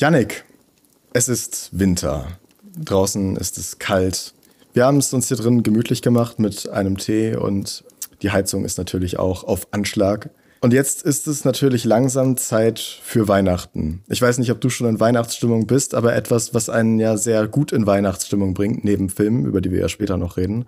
Yannick, es ist Winter. Draußen ist es kalt. Wir haben es uns hier drin gemütlich gemacht mit einem Tee und die Heizung ist natürlich auch auf Anschlag. Und jetzt ist es natürlich langsam Zeit für Weihnachten. Ich weiß nicht, ob du schon in Weihnachtsstimmung bist, aber etwas, was einen ja sehr gut in Weihnachtsstimmung bringt, neben Filmen, über die wir ja später noch reden,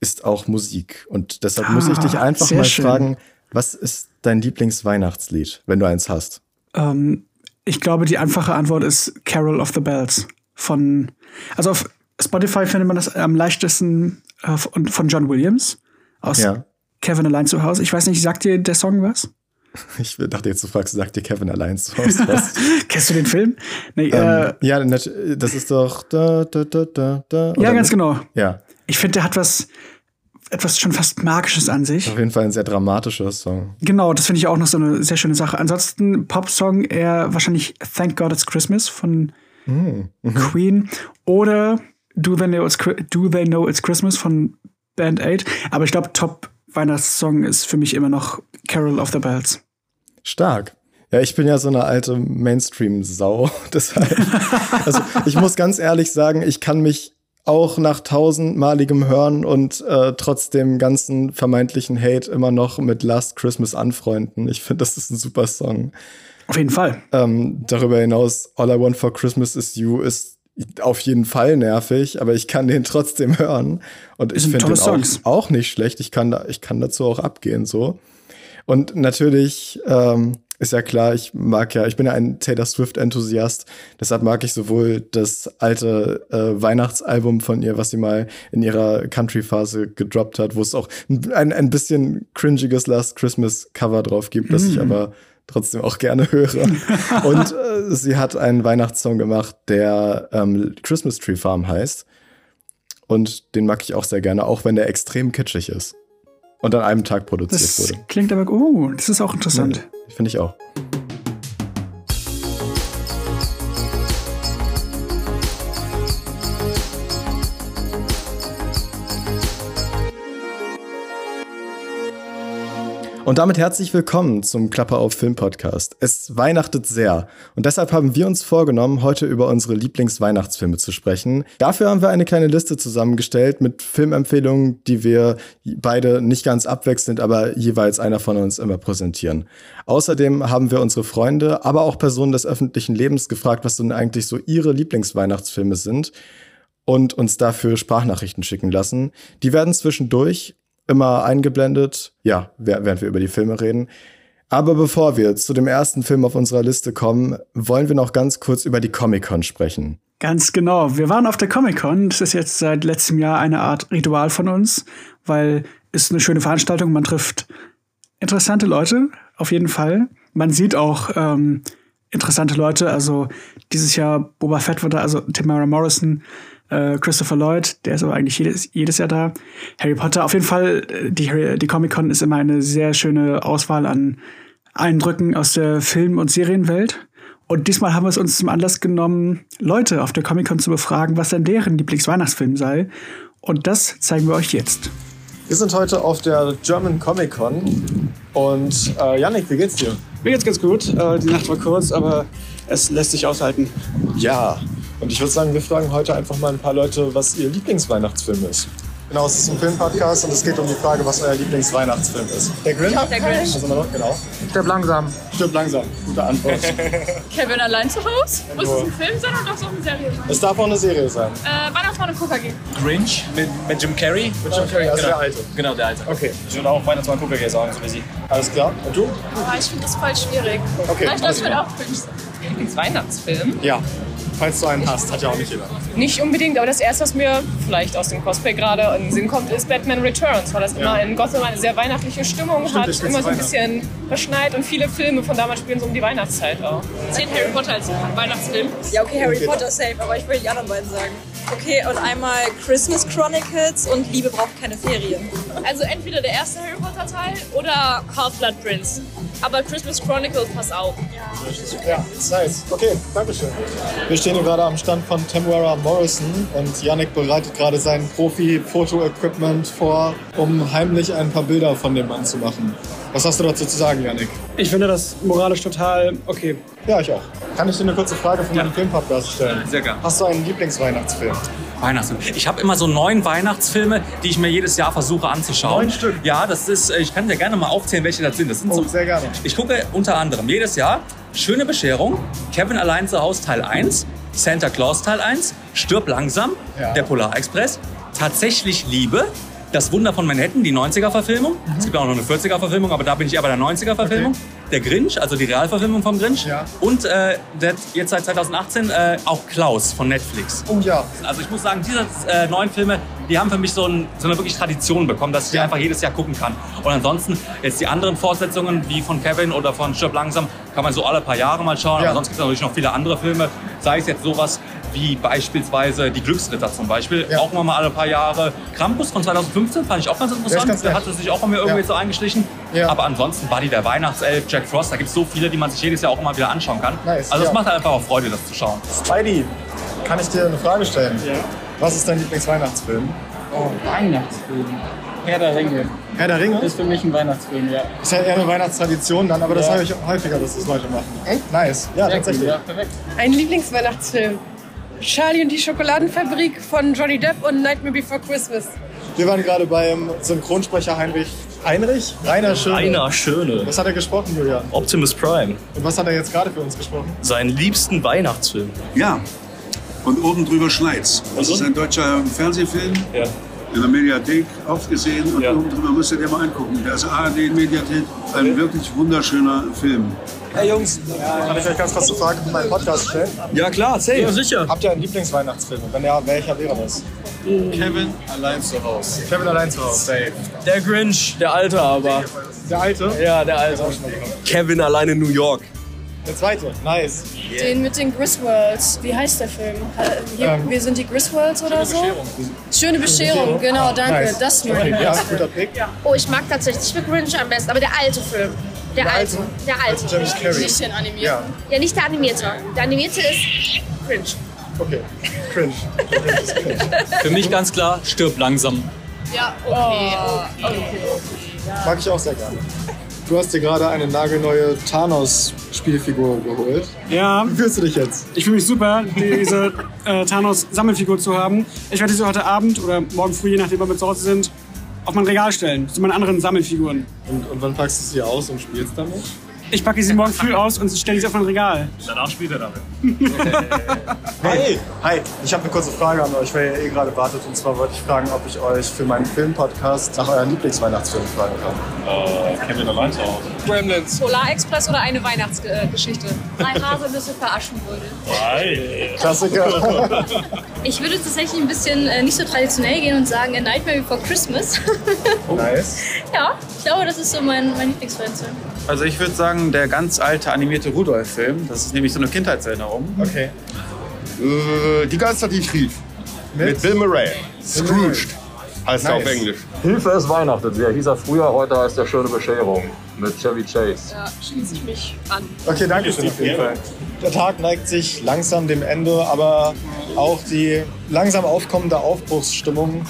ist auch Musik. Und deshalb ah, muss ich dich ah, einfach mal schön. fragen, was ist dein Lieblingsweihnachtslied, wenn du eins hast? Ähm, ich glaube, die einfache Antwort ist Carol of the Bells von, also auf Spotify findet man das am leichtesten äh, von John Williams aus ja. Kevin allein zu Hause. Ich weiß nicht, sagt dir der Song was? Ich dachte jetzt, du fragst, sagt dir Kevin allein zu Hause was? Kennst du den Film? Nee, ähm, äh, ja, das ist doch da, da, da, da, da. Ja, ganz genau. Ja. Ich finde, der hat was, etwas schon fast Magisches an sich. Auf jeden Fall ein sehr dramatischer Song. Genau, das finde ich auch noch so eine sehr schöne Sache. Ansonsten Pop-Song eher wahrscheinlich Thank God It's Christmas von mm. Queen oder Do They Know It's, Do They Know It's Christmas von Band 8. Aber ich glaube, Top Weihnachtssong ist für mich immer noch Carol of the Bells. Stark. Ja, ich bin ja so eine alte Mainstream-Sau. Deshalb. also ich muss ganz ehrlich sagen, ich kann mich auch nach tausendmaligem Hören und äh, trotz dem ganzen vermeintlichen Hate immer noch mit Last Christmas anfreunden. Ich finde, das ist ein super Song. Auf jeden Fall. Ähm, darüber hinaus, All I Want for Christmas is You ist auf jeden Fall nervig, aber ich kann den trotzdem hören. Und ich finde den auch, auch, nicht schlecht. Ich kann, da, ich kann dazu auch abgehen so. Und natürlich ähm, ist ja klar, ich mag ja, ich bin ja ein Taylor Swift-Enthusiast, deshalb mag ich sowohl das alte äh, Weihnachtsalbum von ihr, was sie mal in ihrer Country-Phase gedroppt hat, wo es auch ein, ein bisschen cringiges Last Christmas-Cover drauf gibt, mm. das ich mm. aber trotzdem auch gerne höre. Und äh, sie hat einen Weihnachtssong gemacht, der ähm, Christmas Tree Farm heißt. Und den mag ich auch sehr gerne, auch wenn der extrem kitschig ist. Und an einem Tag produziert das wurde. Klingt aber, oh, das ist auch interessant. Ja, Finde ich auch. Und damit herzlich willkommen zum Klappe auf Film Podcast. Es weihnachtet sehr und deshalb haben wir uns vorgenommen, heute über unsere Lieblingsweihnachtsfilme zu sprechen. Dafür haben wir eine kleine Liste zusammengestellt mit Filmempfehlungen, die wir beide nicht ganz abwechselnd, aber jeweils einer von uns immer präsentieren. Außerdem haben wir unsere Freunde, aber auch Personen des öffentlichen Lebens gefragt, was denn eigentlich so ihre Lieblingsweihnachtsfilme sind und uns dafür Sprachnachrichten schicken lassen. Die werden zwischendurch immer eingeblendet, ja, während wir über die Filme reden. Aber bevor wir zu dem ersten Film auf unserer Liste kommen, wollen wir noch ganz kurz über die Comic-Con sprechen. Ganz genau. Wir waren auf der Comic-Con. Das ist jetzt seit letztem Jahr eine Art Ritual von uns, weil es eine schöne Veranstaltung. Man trifft interessante Leute, auf jeden Fall. Man sieht auch ähm, interessante Leute. Also dieses Jahr Boba Fett war da, also Tamara Morrison, äh, Christopher Lloyd, der ist aber eigentlich jedes, jedes Jahr da. Harry Potter, auf jeden Fall, äh, die, die Comic-Con ist immer eine sehr schöne Auswahl an Eindrücken aus der Film- und Serienwelt. Und diesmal haben wir es uns zum Anlass genommen, Leute auf der Comic-Con zu befragen, was denn deren Lieblingsweihnachtsfilm sei. Und das zeigen wir euch jetzt. Wir sind heute auf der German Comic Con. Und äh, Yannick, wie geht's dir? Mir geht's ganz gut. Äh, die Nacht war kurz, aber es lässt sich aushalten. Ja, und ich würde sagen, wir fragen heute einfach mal ein paar Leute, was ihr Lieblingsweihnachtsfilm ist. Genau, es ist ein Filmpodcast und es geht um die Frage, was euer Lieblingsweihnachtsfilm ist. Der Grinch? Der Grinch. Also noch, genau. Stirb langsam. Stirb langsam. Gute Antwort. Kevin allein zu Hause? Muss es ein Film sein oder darf es auch eine Serie sein? Es darf auch eine Serie sein. Äh, Weihnachtsmann und KKG. Grinch mit, mit Jim Carrey. Mit Jim Carrey, also genau. der Alte. Genau, der Alte. Okay. Ich würde auch Weihnachtsmann und KKG sagen, so wie sie. Alles klar. Und du? Oh, ich finde das voll schwierig. Okay. ich glaube, ich würde auch Grinch sein. Lieblingsweihnachtsfilm? Ja falls du einen hast. Hat ja auch nicht jeder. Nicht unbedingt, aber das erste, was mir vielleicht aus dem Cosplay gerade in den Sinn kommt, ist Batman Returns, weil das ja. immer in Gotham eine sehr weihnachtliche Stimmung Stimmt, hat, immer so ein bisschen verschneit und viele Filme von damals spielen so um die Weihnachtszeit auch. Zählt Harry Potter als Weihnachtsfilm? Ja, okay, Harry Potter safe, aber ich will die anderen beiden sagen. Okay, und einmal Christmas Chronicles und Liebe braucht keine Ferien. Also entweder der erste Harry Potter Teil oder Half-Blood Prince. Aber Christmas Chronicles passt auch. Ja, nice. Okay, Dankeschön. Wir stehen hier gerade am Stand von Tamara Morrison und Yannick bereitet gerade sein Profi-Foto-Equipment vor, um heimlich ein paar Bilder von dem Mann zu machen. Was hast du dazu zu sagen, Janik? Ich finde das moralisch total okay. Ja, ich auch. Kann ich dir eine kurze Frage von meinem Filmpodcast stellen? Sehr gerne. Hast du einen Lieblingsweihnachtsfilm? Weihnachtsfilm. Ich habe immer so neun Weihnachtsfilme, die ich mir jedes Jahr versuche anzuschauen. Neun Stück? Ja, das ist, äh, ich kann dir gerne mal aufzählen, welche das sind. Das sind Oh, so, sehr gerne. ich gucke unter anderem jedes Jahr Schöne Bescherung, Kevin allein zu Hause Teil 1, Santa Claus Teil 1, Stirb langsam, Ja. der Polarexpress, Tatsächlich Liebe, Das Wunder von Manhattan, die 90er-Verfilmung. Mhm. Es gibt auch noch eine 40er-Verfilmung, aber da bin ich eher bei der 90er-Verfilmung. Der Grinch, also die Realverfilmung vom Grinch. Ja. Und äh, der, jetzt seit 2018 äh, auch Klaus von Netflix. Oh ja. Also ich muss sagen, diese äh, neuen Filme, die haben für mich so, ein, so eine wirklich Tradition bekommen, dass ich die einfach jedes Jahr gucken kann. Und ansonsten jetzt die anderen Fortsetzungen, wie von Kevin oder von Stirb langsam, kann man so alle paar Jahre mal schauen. Ja. Aber sonst gibt es natürlich noch viele andere Filme. Sei es jetzt sowas wie beispielsweise Die Glücksritter zum Beispiel, Ja. auch immer mal alle paar Jahre. Krampus von 2015 fand ich auch ganz interessant. ganz Der hatte sich auch bei mir irgendwie Ja. so eingeschlichen. Ja. Aber ansonsten Buddy der Weihnachtself, Jack Frost, da gibt es so viele, die man sich jedes Jahr auch immer wieder anschauen kann. Nice, also es ja. macht halt einfach auch Freude, das zu schauen. Spidey, kann ich dir eine Frage stellen? Ja. Was ist dein Lieblingsweihnachtsfilm? Weihnachtsfilm. Herr der Ringe. Herr der Ringe? Ist für mich ein Weihnachtsfilm, ja. Ist ja eher eine Weihnachtstradition dann, aber das Ja. habe ich häufiger, dass das Leute machen. Echt? Nice. Ja, Sehr tatsächlich. cool, ja, perfekt. Ein Lieblingsweihnachtsfilm. Charlie und die Schokoladenfabrik von Johnny Depp und Nightmare Before Christmas. Wir waren gerade beim Synchronsprecher Heinrich. Heinrich? Rainer Schöne. Rainer Schöne. Was hat er gesprochen, Julian? Optimus Prime. Und was hat er jetzt gerade für uns gesprochen? Seinen liebsten Weihnachtsfilm. Ja. Und oben drüber schneit's. Das ist ein deutscher Fernsehfilm. Ja. In der Mediathek oft gesehen und Ja. oben drüber müsst ihr dir mal angucken. Der ist ARD Mediathek. Ein wirklich wunderschöner Film. Hey Jungs, kann ich euch ganz kurz eine Frage für meinen Podcast stellen? Ja klar, safe. Ja, sicher. Habt ihr einen Lieblingsweihnachtsfilm? Und wenn ja, welcher wäre das? Kevin allein zu Hause. Kevin allein zu Hause. Safe. Der Grinch, der alte aber. Der alte? Ja, der alte. Kevin allein in New York. Der zweite. Nice. Den mit den Griswolds. Wie heißt der Film? Äh, Hier, Ähm, wir sind die Griswolds oder so? Schöne Bescherung, genau, danke. Nice. Das ist mein Okay, ja, guter Pick. Oh, ich mag tatsächlich The Grinch am besten, aber der alte Film. Der, Der alte. alte? Der alte. Mit James Carrey. Nicht den animiert. Ja, Ja, nicht der animierte. Der animierte ist Grinch. okay. Cringe. Für mich ganz klar, stirb langsam. Ja, okay. okay. Mag ich auch sehr gerne. Du hast dir gerade eine nagelneue Thanos-Spielfigur geholt. Ja, Wie fühlst du dich jetzt? ich fühle mich super, diese äh, Thanos-Sammelfigur zu haben. Ich werde diese heute Abend oder morgen früh, je nachdem, wann wir zu Hause sind, auf mein Regal stellen. Zu meinen anderen Sammelfiguren. Und, und wann packst du sie aus und spielst damit? Ich packe sie morgen früh aus und stelle sie auf mein Regal. Danach spielt er damit. Hey! Hi, ich habe eine kurze Frage an euch, weil ihr eh gerade wartet. Und zwar wollte ich fragen, ob ich euch für meinen Filmpodcast nach euren Lieblingsweihnachtsfilm fragen kann. Kevin allein zu Hause. Gremlins. Polarexpress oder eine Weihnachtsgeschichte? Drei Haselnüsse für Aschenbrödel. Klassiker. Ich würde tatsächlich ein bisschen äh, nicht so traditionell gehen und sagen A Nightmare Before Christmas. nice. ja, ich glaube, das ist so mein, mein Lieblingsfilm. Also ich würde sagen, der ganz alte animierte Rudolf-Film. Das ist nämlich so eine Kindheitserinnerung. Okay. Äh, die Geister, die ich rief. Mit, Bill Murray. Scrooged. Heißt er Nice. auf Englisch. Hilfe ist Weihnachten. Der hieß er früher, heute heißt er Schöne Bescherung mit Chevy Chase. Ja, schließe ich mich an. Okay, danke schön auf jeden Fall. Der Tag neigt sich langsam dem Ende, aber auch die langsam aufkommende Aufbruchsstimmung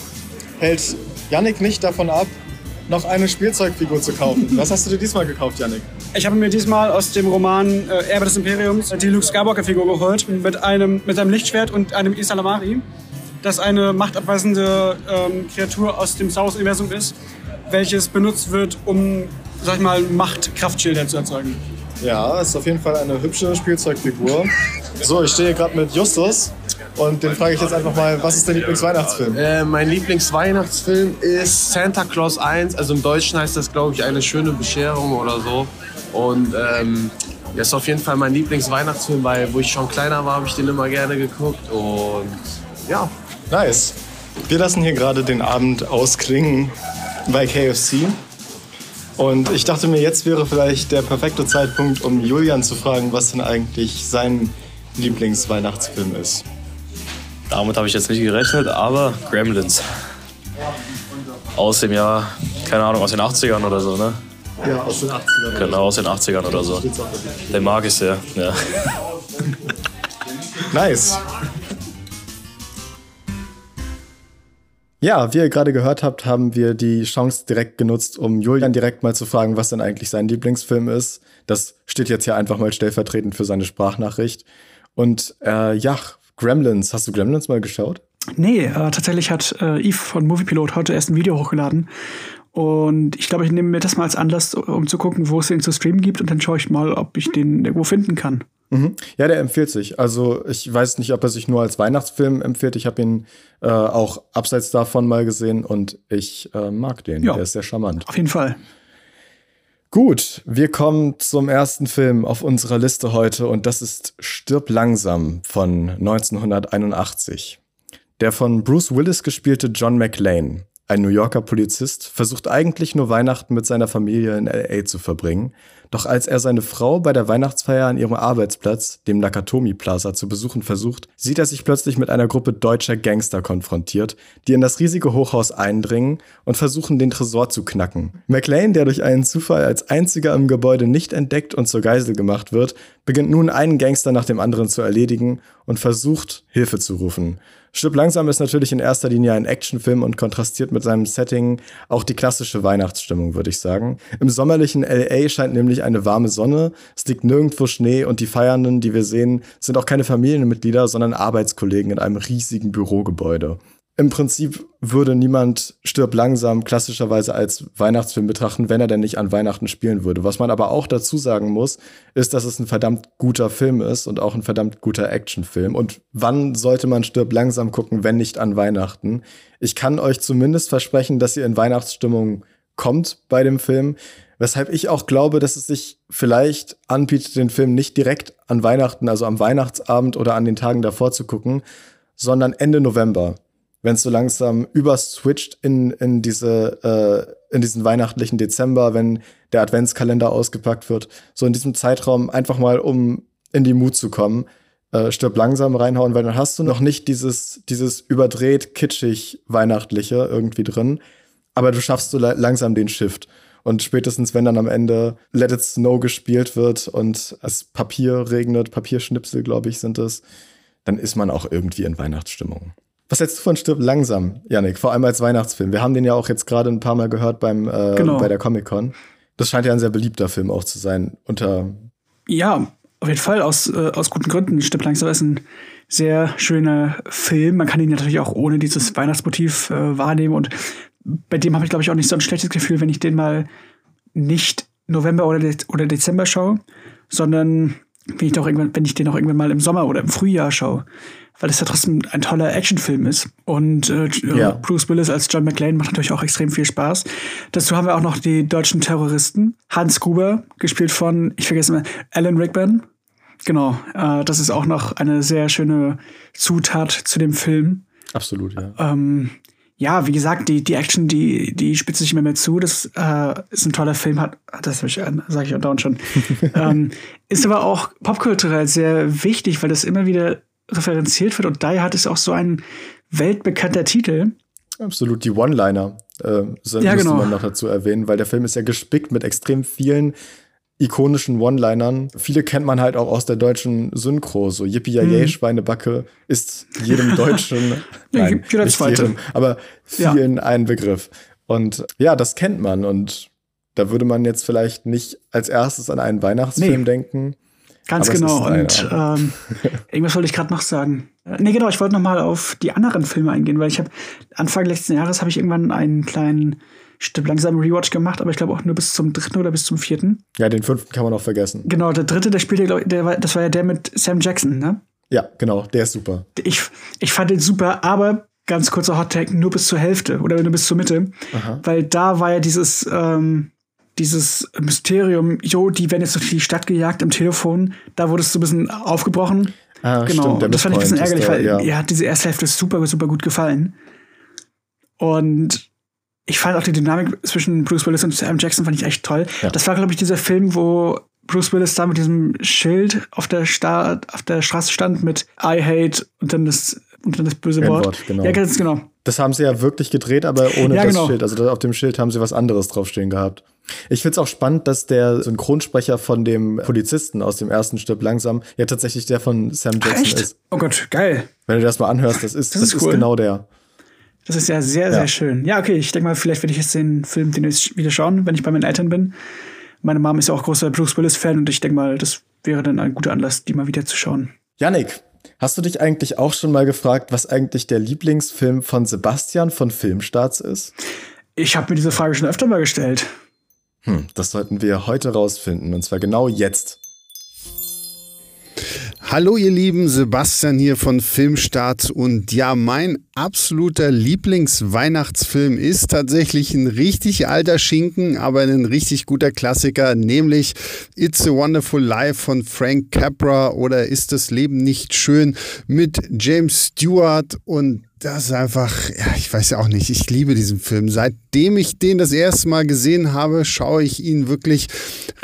hält Yannick nicht davon ab, noch eine Spielzeugfigur zu kaufen. Was hast du dir diesmal gekauft, Yannick? Ich habe mir diesmal aus dem Roman äh, Erbe des Imperiums die Luke Skywalker-Figur geholt mit einem, mit einem Lichtschwert und einem Isalamari, das eine machtabweisende ähm, Kreatur aus dem Star Wars-Universum ist, welches benutzt wird, um, sag ich mal, Machtkraftschilder zu erzeugen. Ja, ist auf jeden Fall eine hübsche Spielzeugfigur. So, ich stehe hier gerade mit Justus und den frage ich jetzt einfach mal, was ist dein Lieblingsweihnachtsfilm? Äh, mein Lieblingsweihnachtsfilm ist Santa Claus 1. Also im Deutschen heißt das, glaube ich, eine schöne Bescherung oder so. Und ähm, der ist auf jeden Fall mein Lieblingsweihnachtsfilm, weil wo ich schon kleiner war, habe ich den immer gerne geguckt. Und ja. Nice. Wir lassen hier gerade den Abend ausklingen bei KFC. Und ich dachte mir, jetzt wäre vielleicht der perfekte Zeitpunkt, um Julian zu fragen, was denn eigentlich sein Lieblingsweihnachtsfilm ist. Damit habe ich jetzt nicht gerechnet, aber Gremlins. Aus dem Jahr, keine Ahnung, aus den 80ern oder so, ne? Ja, aus den 80ern. Genau, aus den 80ern oder so. Den mag ich sehr, ja. Nice. Ja, wie ihr gerade gehört habt, haben wir die Chance direkt genutzt, um Julian direkt mal zu fragen, was denn eigentlich sein Lieblingsfilm ist. Das steht jetzt hier einfach mal stellvertretend für seine Sprachnachricht. Und äh, ja, Gremlins. Hast du Gremlins mal geschaut? Nee, äh, tatsächlich hat äh, Eve von Moviepilot heute erst ein Video hochgeladen. Und ich glaube, ich nehme mir das mal als Anlass, um zu gucken, wo es den zu streamen gibt. Und dann schaue ich mal, ob ich den irgendwo finden kann. Mhm. Ja, der empfiehlt sich. Also ich weiß nicht, ob er sich nur als Weihnachtsfilm empfiehlt. Ich habe ihn äh, auch abseits davon mal gesehen und ich äh, mag den. Ja, der ist sehr charmant. Auf jeden Fall. Gut, wir kommen zum ersten Film auf unserer Liste heute und das ist Stirb langsam von 1981. Der von Bruce Willis gespielte John McLean, ein New Yorker Polizist, versucht eigentlich nur Weihnachten mit seiner Familie in LA zu verbringen doch als er seine Frau bei der Weihnachtsfeier an ihrem Arbeitsplatz, dem Nakatomi Plaza, zu besuchen versucht, sieht er sich plötzlich mit einer Gruppe deutscher Gangster konfrontiert, die in das riesige Hochhaus eindringen und versuchen, den Tresor zu knacken. McLean, der durch einen Zufall als einziger im Gebäude nicht entdeckt und zur Geisel gemacht wird, beginnt nun einen Gangster nach dem anderen zu erledigen und versucht, Hilfe zu rufen. Stirb langsam ist natürlich in erster Linie ein Actionfilm und kontrastiert mit seinem Setting auch die klassische Weihnachtsstimmung, würde ich sagen. Im sommerlichen LA scheint nämlich eine warme Sonne, es liegt nirgendwo Schnee und die Feiernden, die wir sehen, sind auch keine Familienmitglieder, sondern Arbeitskollegen in einem riesigen Bürogebäude im Prinzip würde niemand Stirb langsam klassischerweise als Weihnachtsfilm betrachten, wenn er denn nicht an Weihnachten spielen würde. Was man aber auch dazu sagen muss, ist, dass es ein verdammt guter Film ist und auch ein verdammt guter Actionfilm. Und wann sollte man Stirb langsam gucken, wenn nicht an Weihnachten? Ich kann euch zumindest versprechen, dass ihr in Weihnachtsstimmung kommt bei dem Film. Weshalb ich auch glaube, dass es sich vielleicht anbietet, den Film nicht direkt an Weihnachten, also am Weihnachtsabend oder an den Tagen davor zu gucken, sondern Ende November wenn es so langsam überswitcht in, in, diese, äh, in diesen weihnachtlichen Dezember, wenn der Adventskalender ausgepackt wird, so in diesem Zeitraum einfach mal, um in die Mut zu kommen, äh, stirb langsam reinhauen, weil dann hast du noch nicht dieses, dieses überdreht, kitschig, weihnachtliche irgendwie drin, aber du schaffst so langsam den Shift. Und spätestens, wenn dann am Ende Let It Snow gespielt wird und es Papier regnet, Papierschnipsel, glaube ich, sind es, dann ist man auch irgendwie in Weihnachtsstimmung. Was hältst du von Stirb langsam, Yannick? Vor allem als Weihnachtsfilm. Wir haben den ja auch jetzt gerade ein paar Mal gehört beim, äh, genau. bei der Comic-Con. Das scheint ja ein sehr beliebter Film auch zu sein. Unter ja, auf jeden Fall, aus, äh, aus guten Gründen. Stirb langsam ist ein sehr schöner Film. Man kann ihn natürlich auch ohne dieses Weihnachtsmotiv äh, wahrnehmen. Und bei dem habe ich, glaube ich, auch nicht so ein schlechtes Gefühl, wenn ich den mal nicht November oder, De oder Dezember schaue, sondern wenn ich, doch irgendwann, wenn ich den auch irgendwann mal im Sommer oder im Frühjahr schaue weil es ja trotzdem ein toller Actionfilm ist. Und äh, ja. Bruce Willis als John McClane macht natürlich auch extrem viel Spaß. Dazu haben wir auch noch die deutschen Terroristen. Hans Gruber, gespielt von, ich vergesse mal, Alan Rickman. Genau, äh, das ist auch noch eine sehr schöne Zutat zu dem Film. Absolut, ja. Ähm, ja, wie gesagt, die, die Action, die, die spitzt sich immer mehr zu. Das äh, ist ein toller Film, hat, das sage ich andauernd schon. ähm, ist aber auch popkulturell sehr wichtig, weil das immer wieder referenziert wird. Und Die Hard ist auch so ein weltbekannter Titel. Absolut, die One-Liner äh, ja, genau. man noch dazu erwähnen, weil der Film ist ja gespickt mit extrem vielen ikonischen One-Linern. Viele kennt man halt auch aus der deutschen Synchro, so Yippie Yay, hm. Schweinebacke ist jedem Deutschen, nein, ja, nicht zweite. jedem, aber vielen ja. ein Begriff. Und ja, das kennt man und da würde man jetzt vielleicht nicht als erstes an einen Weihnachtsfilm nee. denken. Ganz Aber genau. Und ähm, irgendwas wollte ich gerade noch sagen. Äh, nee, genau, ich wollte noch mal auf die anderen Filme eingehen, weil ich habe Anfang letzten Jahres habe ich irgendwann einen kleinen Stück langsam Rewatch gemacht, aber ich glaube auch nur bis zum dritten oder bis zum vierten. Ja, den fünften kann man auch vergessen. Genau, der dritte, der spielte, glaube ich, der war, das war ja der mit Sam Jackson, ne? Ja, genau, der ist super. Ich, ich fand den super, aber ganz kurzer Hot Tag, nur bis zur Hälfte oder nur bis zur Mitte. Aha. Weil da war ja dieses, ähm, dieses Mysterium, jo, die werden jetzt durch die Stadt gejagt im Telefon, da wurde es so ein bisschen aufgebrochen. Ah, genau, stimmt, das fand ich ein bisschen ärgerlich, weil ja. ja, diese erste Hälfte ist super, super gut gefallen. Und ich fand auch die Dynamik zwischen Bruce Willis und Sam Jackson fand ich echt toll. Ja. Das war, glaube ich, dieser Film, wo Bruce Willis da mit diesem Schild auf der, Sta auf der Straße stand mit I hate und dann das, und dann das böse Wort. Genau. Ja, ganz genau. Das haben sie ja wirklich gedreht, aber ohne ja, das genau. Schild. Also auf dem Schild haben sie was anderes draufstehen gehabt. Ich finde es auch spannend, dass der Synchronsprecher von dem Polizisten aus dem ersten Stück langsam ja tatsächlich der von Sam Jackson Ach, ist. Oh Gott, geil. Wenn du das mal anhörst, das ist, das, das ist, cool. ist genau der. Das ist ja sehr, sehr schön. Ja, okay, ich denke mal, vielleicht werde ich jetzt den Film demnächst wieder schauen, wenn ich bei meinen Eltern bin. Meine Mom ist ja auch großer Bruce Willis-Fan und ich denke mal, das wäre dann ein guter Anlass, die mal wieder zu schauen. Yannick, hast du dich eigentlich auch schon mal gefragt, was eigentlich der Lieblingsfilm von Sebastian von Filmstarts ist? Ich habe mir diese Frage schon öfter mal gestellt. Hm, das sollten wir heute rausfinden, und zwar genau jetzt. Hallo ihr Lieben, Sebastian hier von Filmstart und ja, mein absoluter Lieblingsweihnachtsfilm ist tatsächlich ein richtig alter Schinken, aber ein richtig guter Klassiker, nämlich It's a Wonderful Life von Frank Capra oder Ist das Leben nicht schön mit James Stewart und das ist einfach, ja, ich weiß ja auch nicht, ich liebe diesen Film. Seitdem ich den das erste Mal gesehen habe, schaue ich ihn wirklich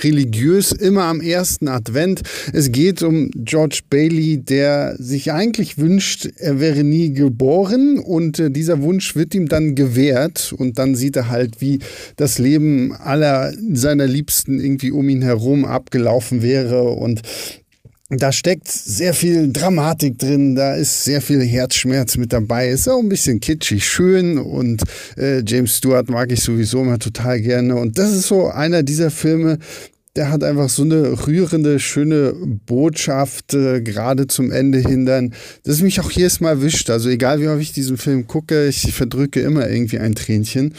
religiös immer am ersten Advent. Es geht um George Bailey, der sich eigentlich wünscht, er wäre nie geboren und äh, dieser Wunsch wird ihm dann gewährt und dann sieht er halt, wie das Leben aller seiner Liebsten irgendwie um ihn herum abgelaufen wäre und da steckt sehr viel Dramatik drin, da ist sehr viel Herzschmerz mit dabei. Ist auch ein bisschen kitschig, schön und äh, James Stewart mag ich sowieso immer total gerne. Und das ist so einer dieser Filme, der hat einfach so eine rührende, schöne Botschaft, äh, gerade zum Ende hin dann, dass mich auch jedes Mal wischt. Also egal wie oft ich diesen Film gucke, ich verdrücke immer irgendwie ein Tränchen.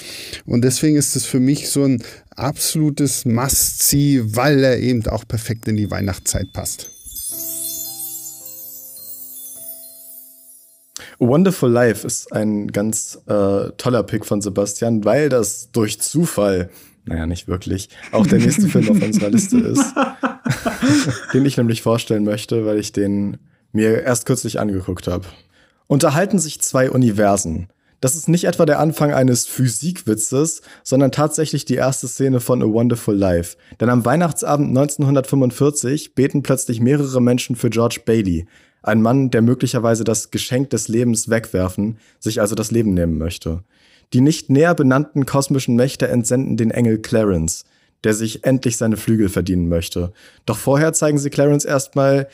Und deswegen ist es für mich so ein absolutes Must-See, weil er eben auch perfekt in die Weihnachtszeit passt. Wonderful Life ist ein ganz äh, toller Pick von Sebastian, weil das durch Zufall, naja, nicht wirklich, auch der nächste Film auf unserer Liste ist, den ich nämlich vorstellen möchte, weil ich den mir erst kürzlich angeguckt habe. Unterhalten sich zwei Universen. Das ist nicht etwa der Anfang eines Physikwitzes, sondern tatsächlich die erste Szene von A Wonderful Life. Denn am Weihnachtsabend 1945 beten plötzlich mehrere Menschen für George Bailey, ein Mann, der möglicherweise das Geschenk des Lebens wegwerfen, sich also das Leben nehmen möchte. Die nicht näher benannten kosmischen Mächte entsenden den Engel Clarence, der sich endlich seine Flügel verdienen möchte. Doch vorher zeigen sie Clarence erstmal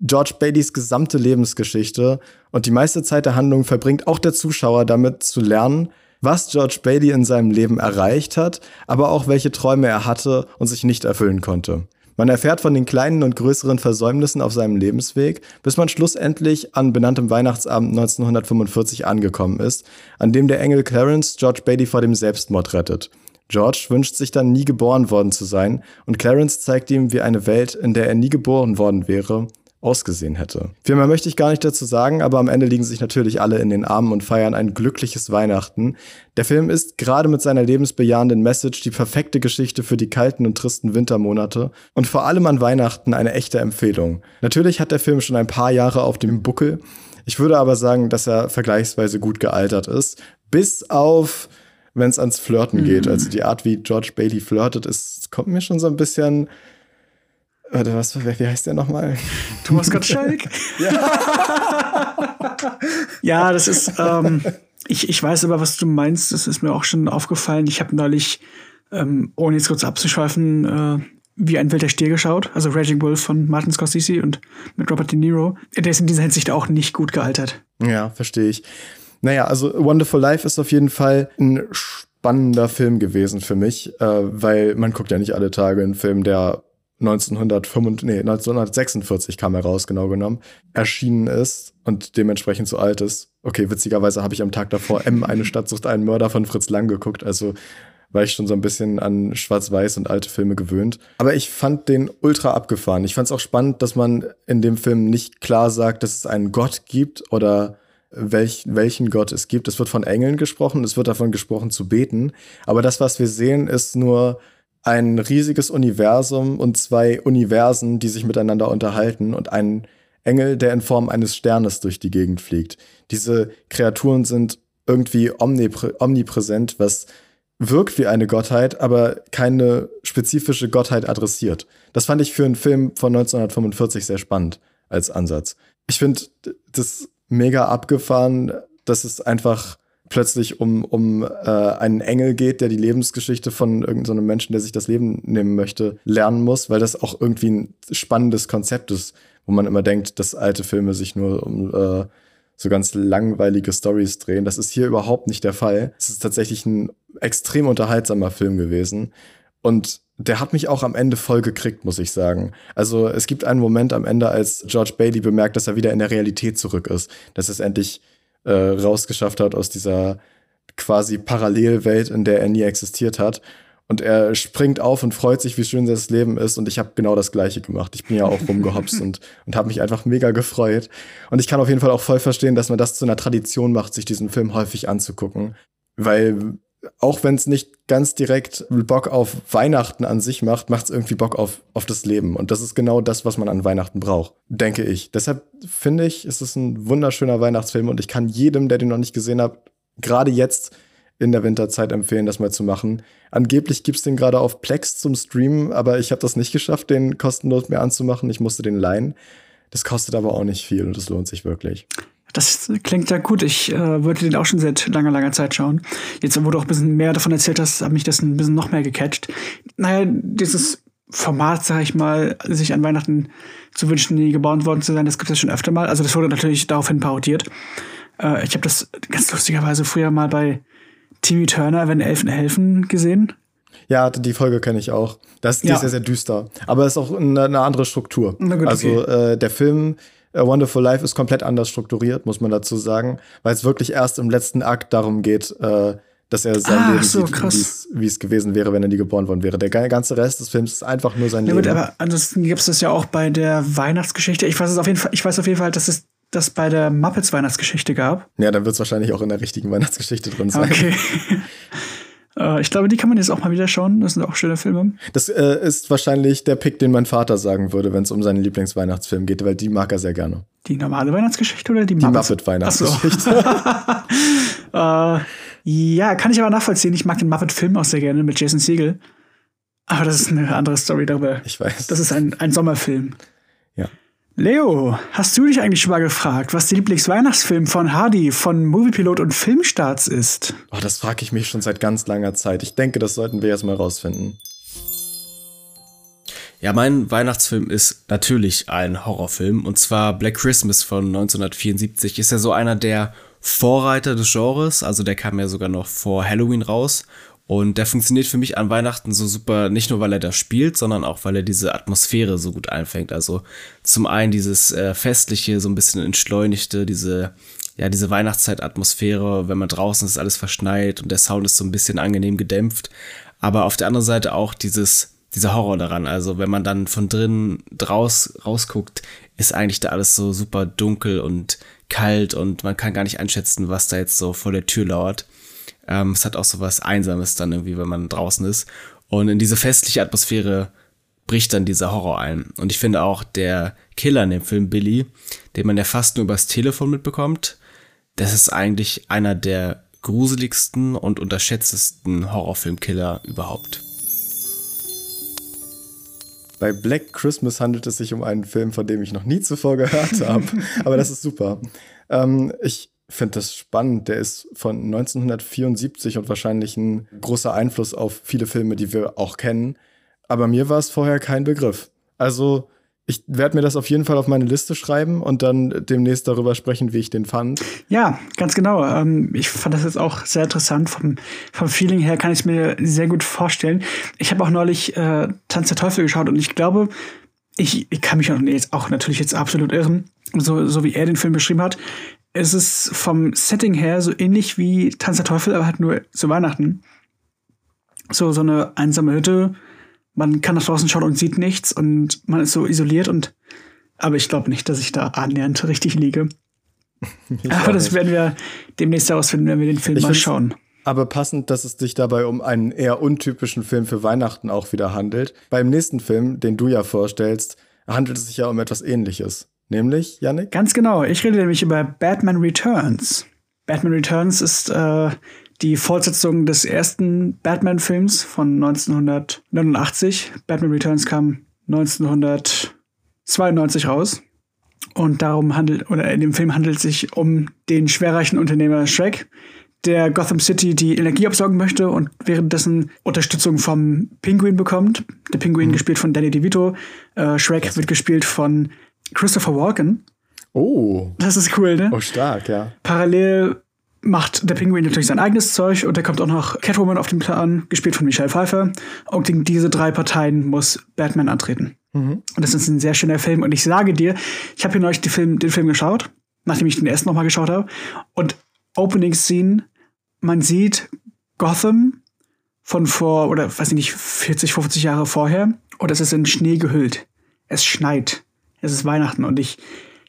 George Baileys gesamte Lebensgeschichte und die meiste Zeit der Handlung verbringt auch der Zuschauer damit zu lernen, was George Bailey in seinem Leben erreicht hat, aber auch welche Träume er hatte und sich nicht erfüllen konnte. Man erfährt von den kleinen und größeren Versäumnissen auf seinem Lebensweg, bis man schlussendlich an benanntem Weihnachtsabend 1945 angekommen ist, an dem der Engel Clarence George Beatty vor dem Selbstmord rettet. George wünscht sich dann nie geboren worden zu sein und Clarence zeigt ihm, wie eine Welt, in der er nie geboren worden wäre, ausgesehen hätte. Viel mehr möchte ich gar nicht dazu sagen, aber am Ende liegen sich natürlich alle in den Armen und feiern ein glückliches Weihnachten. Der Film ist gerade mit seiner lebensbejahenden Message die perfekte Geschichte für die kalten und tristen Wintermonate und vor allem an Weihnachten eine echte Empfehlung. Natürlich hat der Film schon ein paar Jahre auf dem Buckel. Ich würde aber sagen, dass er vergleichsweise gut gealtert ist, bis auf wenn es ans Flirten mhm. geht. Also die Art, wie George Bailey flirtet, ist, kommt mir schon so ein bisschen Warte, was, wie heißt der nochmal? Thomas Gottschalk? ja. ja, das ist, ähm, ich, ich weiß aber, was du meinst. Das ist mir auch schon aufgefallen. Ich habe neulich, ähm, ohne jetzt kurz abzuschweifen, äh, wie ein wilder Stier geschaut. Also Raging Wolf von Martin Scorsese und mit Robert De Niro. Der ist in dieser Hinsicht auch nicht gut gealtert. Ja, verstehe ich. Naja, also Wonderful Life ist auf jeden Fall ein spannender Film gewesen für mich, äh, weil man guckt ja nicht alle Tage einen Film, der 1945, nee, 1946 kam er raus, genau genommen, erschienen ist und dementsprechend so alt ist. Okay, witzigerweise habe ich am Tag davor M, eine Stadt sucht einen Mörder von Fritz Lang geguckt, also war ich schon so ein bisschen an Schwarz-Weiß und alte Filme gewöhnt. Aber ich fand den ultra abgefahren. Ich fand es auch spannend, dass man in dem Film nicht klar sagt, dass es einen Gott gibt oder welch, welchen Gott es gibt. Es wird von Engeln gesprochen, es wird davon gesprochen zu beten. Aber das, was wir sehen, ist nur ein riesiges Universum und zwei Universen, die sich miteinander unterhalten und ein Engel, der in Form eines Sternes durch die Gegend fliegt. Diese Kreaturen sind irgendwie omniprä omnipräsent, was wirkt wie eine Gottheit, aber keine spezifische Gottheit adressiert. Das fand ich für einen Film von 1945 sehr spannend als Ansatz. Ich finde das mega abgefahren, dass es einfach plötzlich um, um äh, einen Engel geht, der die Lebensgeschichte von irgendeinem so Menschen, der sich das Leben nehmen möchte, lernen muss, weil das auch irgendwie ein spannendes Konzept ist, wo man immer denkt, dass alte Filme sich nur um äh, so ganz langweilige Stories drehen. Das ist hier überhaupt nicht der Fall. Es ist tatsächlich ein extrem unterhaltsamer Film gewesen. Und der hat mich auch am Ende voll gekriegt, muss ich sagen. Also es gibt einen Moment am Ende, als George Bailey bemerkt, dass er wieder in der Realität zurück ist, dass es endlich äh, rausgeschafft hat aus dieser quasi Parallelwelt, in der er nie existiert hat. Und er springt auf und freut sich, wie schön das Leben ist. Und ich habe genau das Gleiche gemacht. Ich bin ja auch rumgehopst und, und habe mich einfach mega gefreut. Und ich kann auf jeden Fall auch voll verstehen, dass man das zu einer Tradition macht, sich diesen Film häufig anzugucken. Weil auch wenn es nicht ganz direkt Bock auf Weihnachten an sich macht, macht es irgendwie Bock auf, auf das Leben. Und das ist genau das, was man an Weihnachten braucht, denke ich. Deshalb finde ich, es ist ein wunderschöner Weihnachtsfilm und ich kann jedem, der den noch nicht gesehen hat, gerade jetzt in der Winterzeit empfehlen, das mal zu machen. Angeblich gibt's den gerade auf Plex zum Streamen, aber ich habe das nicht geschafft, den kostenlos mehr anzumachen. Ich musste den leihen. Das kostet aber auch nicht viel und das lohnt sich wirklich. Das klingt ja gut. Ich äh, würde den auch schon seit langer, langer Zeit schauen. Jetzt, wo du auch ein bisschen mehr davon erzählt hast, hat mich das ein bisschen noch mehr gecatcht. Naja, dieses Format, sag ich mal, sich an Weihnachten zu wünschen, nie geboren worden zu sein, das gibt es ja schon öfter mal. Also das wurde natürlich daraufhin parodiert. Äh, ich habe das ganz lustigerweise früher mal bei Timmy Turner, wenn Elfen helfen, gesehen. Ja, die Folge kenne ich auch. Das, die ja. ist sehr, sehr düster. Aber es ist auch eine, eine andere Struktur. Gut, also okay. äh, der Film A Wonderful Life ist komplett anders strukturiert, muss man dazu sagen, weil es wirklich erst im letzten Akt darum geht, äh, dass er sein ah, Leben so, sieht, wie es gewesen wäre, wenn er nie geboren worden wäre. Der ganze Rest des Films ist einfach nur sein ja, Leben. Gut, aber ansonsten gibt es das ja auch bei der Weihnachtsgeschichte. Ich weiß es auf jeden Fall, ich weiß auf jeden Fall, dass es das bei der Muppets Weihnachtsgeschichte gab. Ja, dann wird es wahrscheinlich auch in der richtigen Weihnachtsgeschichte drin sein. Okay. Äh, ich glaube, die kann man jetzt auch mal wieder schauen. Das sind auch schöne Filme. Das äh, ist wahrscheinlich der Pick, den mein Vater sagen würde, wenn es um seinen Lieblingsweihnachtsfilm geht, weil die mag er sehr gerne. Die normale Weihnachtsgeschichte oder die Die Muppet-Weihnachtsgeschichte. So. äh, ja, kann ich aber nachvollziehen. Ich mag den Muppet-Film auch sehr gerne mit Jason Segel. Aber das ist eine andere Story darüber. Ich weiß. Das ist ein, ein Sommerfilm. Ja. Leo, hast du dich eigentlich schon mal gefragt, was der Lieblingsweihnachtsfilm von Hardy von Moviepilot und Filmstarts ist? Oh, das frage ich mich schon seit ganz langer Zeit. Ich denke, das sollten wir jetzt mal rausfinden. Ja, mein Weihnachtsfilm ist natürlich ein Horrorfilm und zwar Black Christmas von 1974. Ist ja so einer der Vorreiter des Genres, also der kam ja sogar noch vor Halloween raus und der funktioniert für mich an Weihnachten so super, nicht nur weil er da spielt, sondern auch weil er diese Atmosphäre so gut einfängt. Also zum einen dieses äh, festliche, so ein bisschen entschleunigte, diese ja, diese Weihnachtszeit-Atmosphäre, wenn man draußen ist, alles verschneit und der Sound ist so ein bisschen angenehm gedämpft. Aber auf der anderen Seite auch dieses, dieser Horror daran. Also wenn man dann von drinnen draus rausguckt, ist eigentlich da alles so super dunkel und kalt und man kann gar nicht einschätzen, was da jetzt so vor der Tür lauert. Ähm, es hat auch so was Einsames dann irgendwie, wenn man draußen ist. Und in diese festliche Atmosphäre bricht dann dieser Horror ein. Und ich finde auch der Killer in dem Film Billy, den man ja fast nur übers Telefon mitbekommt, das ist eigentlich einer der gruseligsten und unterschätztesten Horrorfilmkiller überhaupt. Bei Black Christmas handelt es sich um einen Film, von dem ich noch nie zuvor gehört habe. Aber das ist super. Ähm, ich finde das spannend. Der ist von 1974 und wahrscheinlich ein großer Einfluss auf viele Filme, die wir auch kennen. Aber mir war es vorher kein Begriff. Also ich werde mir das auf jeden Fall auf meine Liste schreiben und dann demnächst darüber sprechen, wie ich den fand. Ja, ganz genau. Ähm, ich fand das jetzt auch sehr interessant. Vom, vom Feeling her kann ich es mir sehr gut vorstellen. Ich habe auch neulich äh, Tanz der Teufel geschaut und ich glaube, ich, ich kann mich auch, jetzt auch natürlich jetzt absolut irren, so, so wie er den Film beschrieben hat es ist vom Setting her so ähnlich wie Tanz der Teufel, aber halt nur zu Weihnachten. So, so eine einsame Hütte. Man kann nach draußen schauen und sieht nichts und man ist so isoliert und, aber ich glaube nicht, dass ich da annähernd richtig liege. aber das werden wir demnächst herausfinden, wenn wir den Film ich mal schauen. Aber passend, dass es sich dabei um einen eher untypischen Film für Weihnachten auch wieder handelt. Beim nächsten Film, den du ja vorstellst, handelt es sich ja um etwas ähnliches. Nämlich, Yannick? Ganz genau. Ich rede nämlich über Batman Returns. Batman Returns ist äh, die Fortsetzung des ersten Batman-Films von 1989. Batman Returns kam 1992 raus. Und darum handelt, oder in dem Film handelt es sich um den schwerreichen Unternehmer Shrek, der Gotham City die Energie absaugen möchte und währenddessen Unterstützung vom Pinguin bekommt. Der Pinguin mhm. gespielt von Danny DeVito. Äh, Shrek wird gespielt von Christopher Walken. Oh. Das ist cool, ne? Oh, stark, ja. Parallel macht der Pinguin natürlich sein eigenes Zeug und da kommt auch noch Catwoman auf den Plan, gespielt von Michelle Pfeiffer. Und gegen diese drei Parteien muss Batman antreten. Mhm. Und das ist ein sehr schöner Film. Und ich sage dir, ich habe hier neulich den Film, den Film geschaut, nachdem ich den ersten nochmal geschaut habe. Und Opening Scene, man sieht Gotham von vor, oder weiß ich nicht, 40, 50 Jahre vorher. Und es ist in Schnee gehüllt. Es schneit. Es ist Weihnachten. Und ich,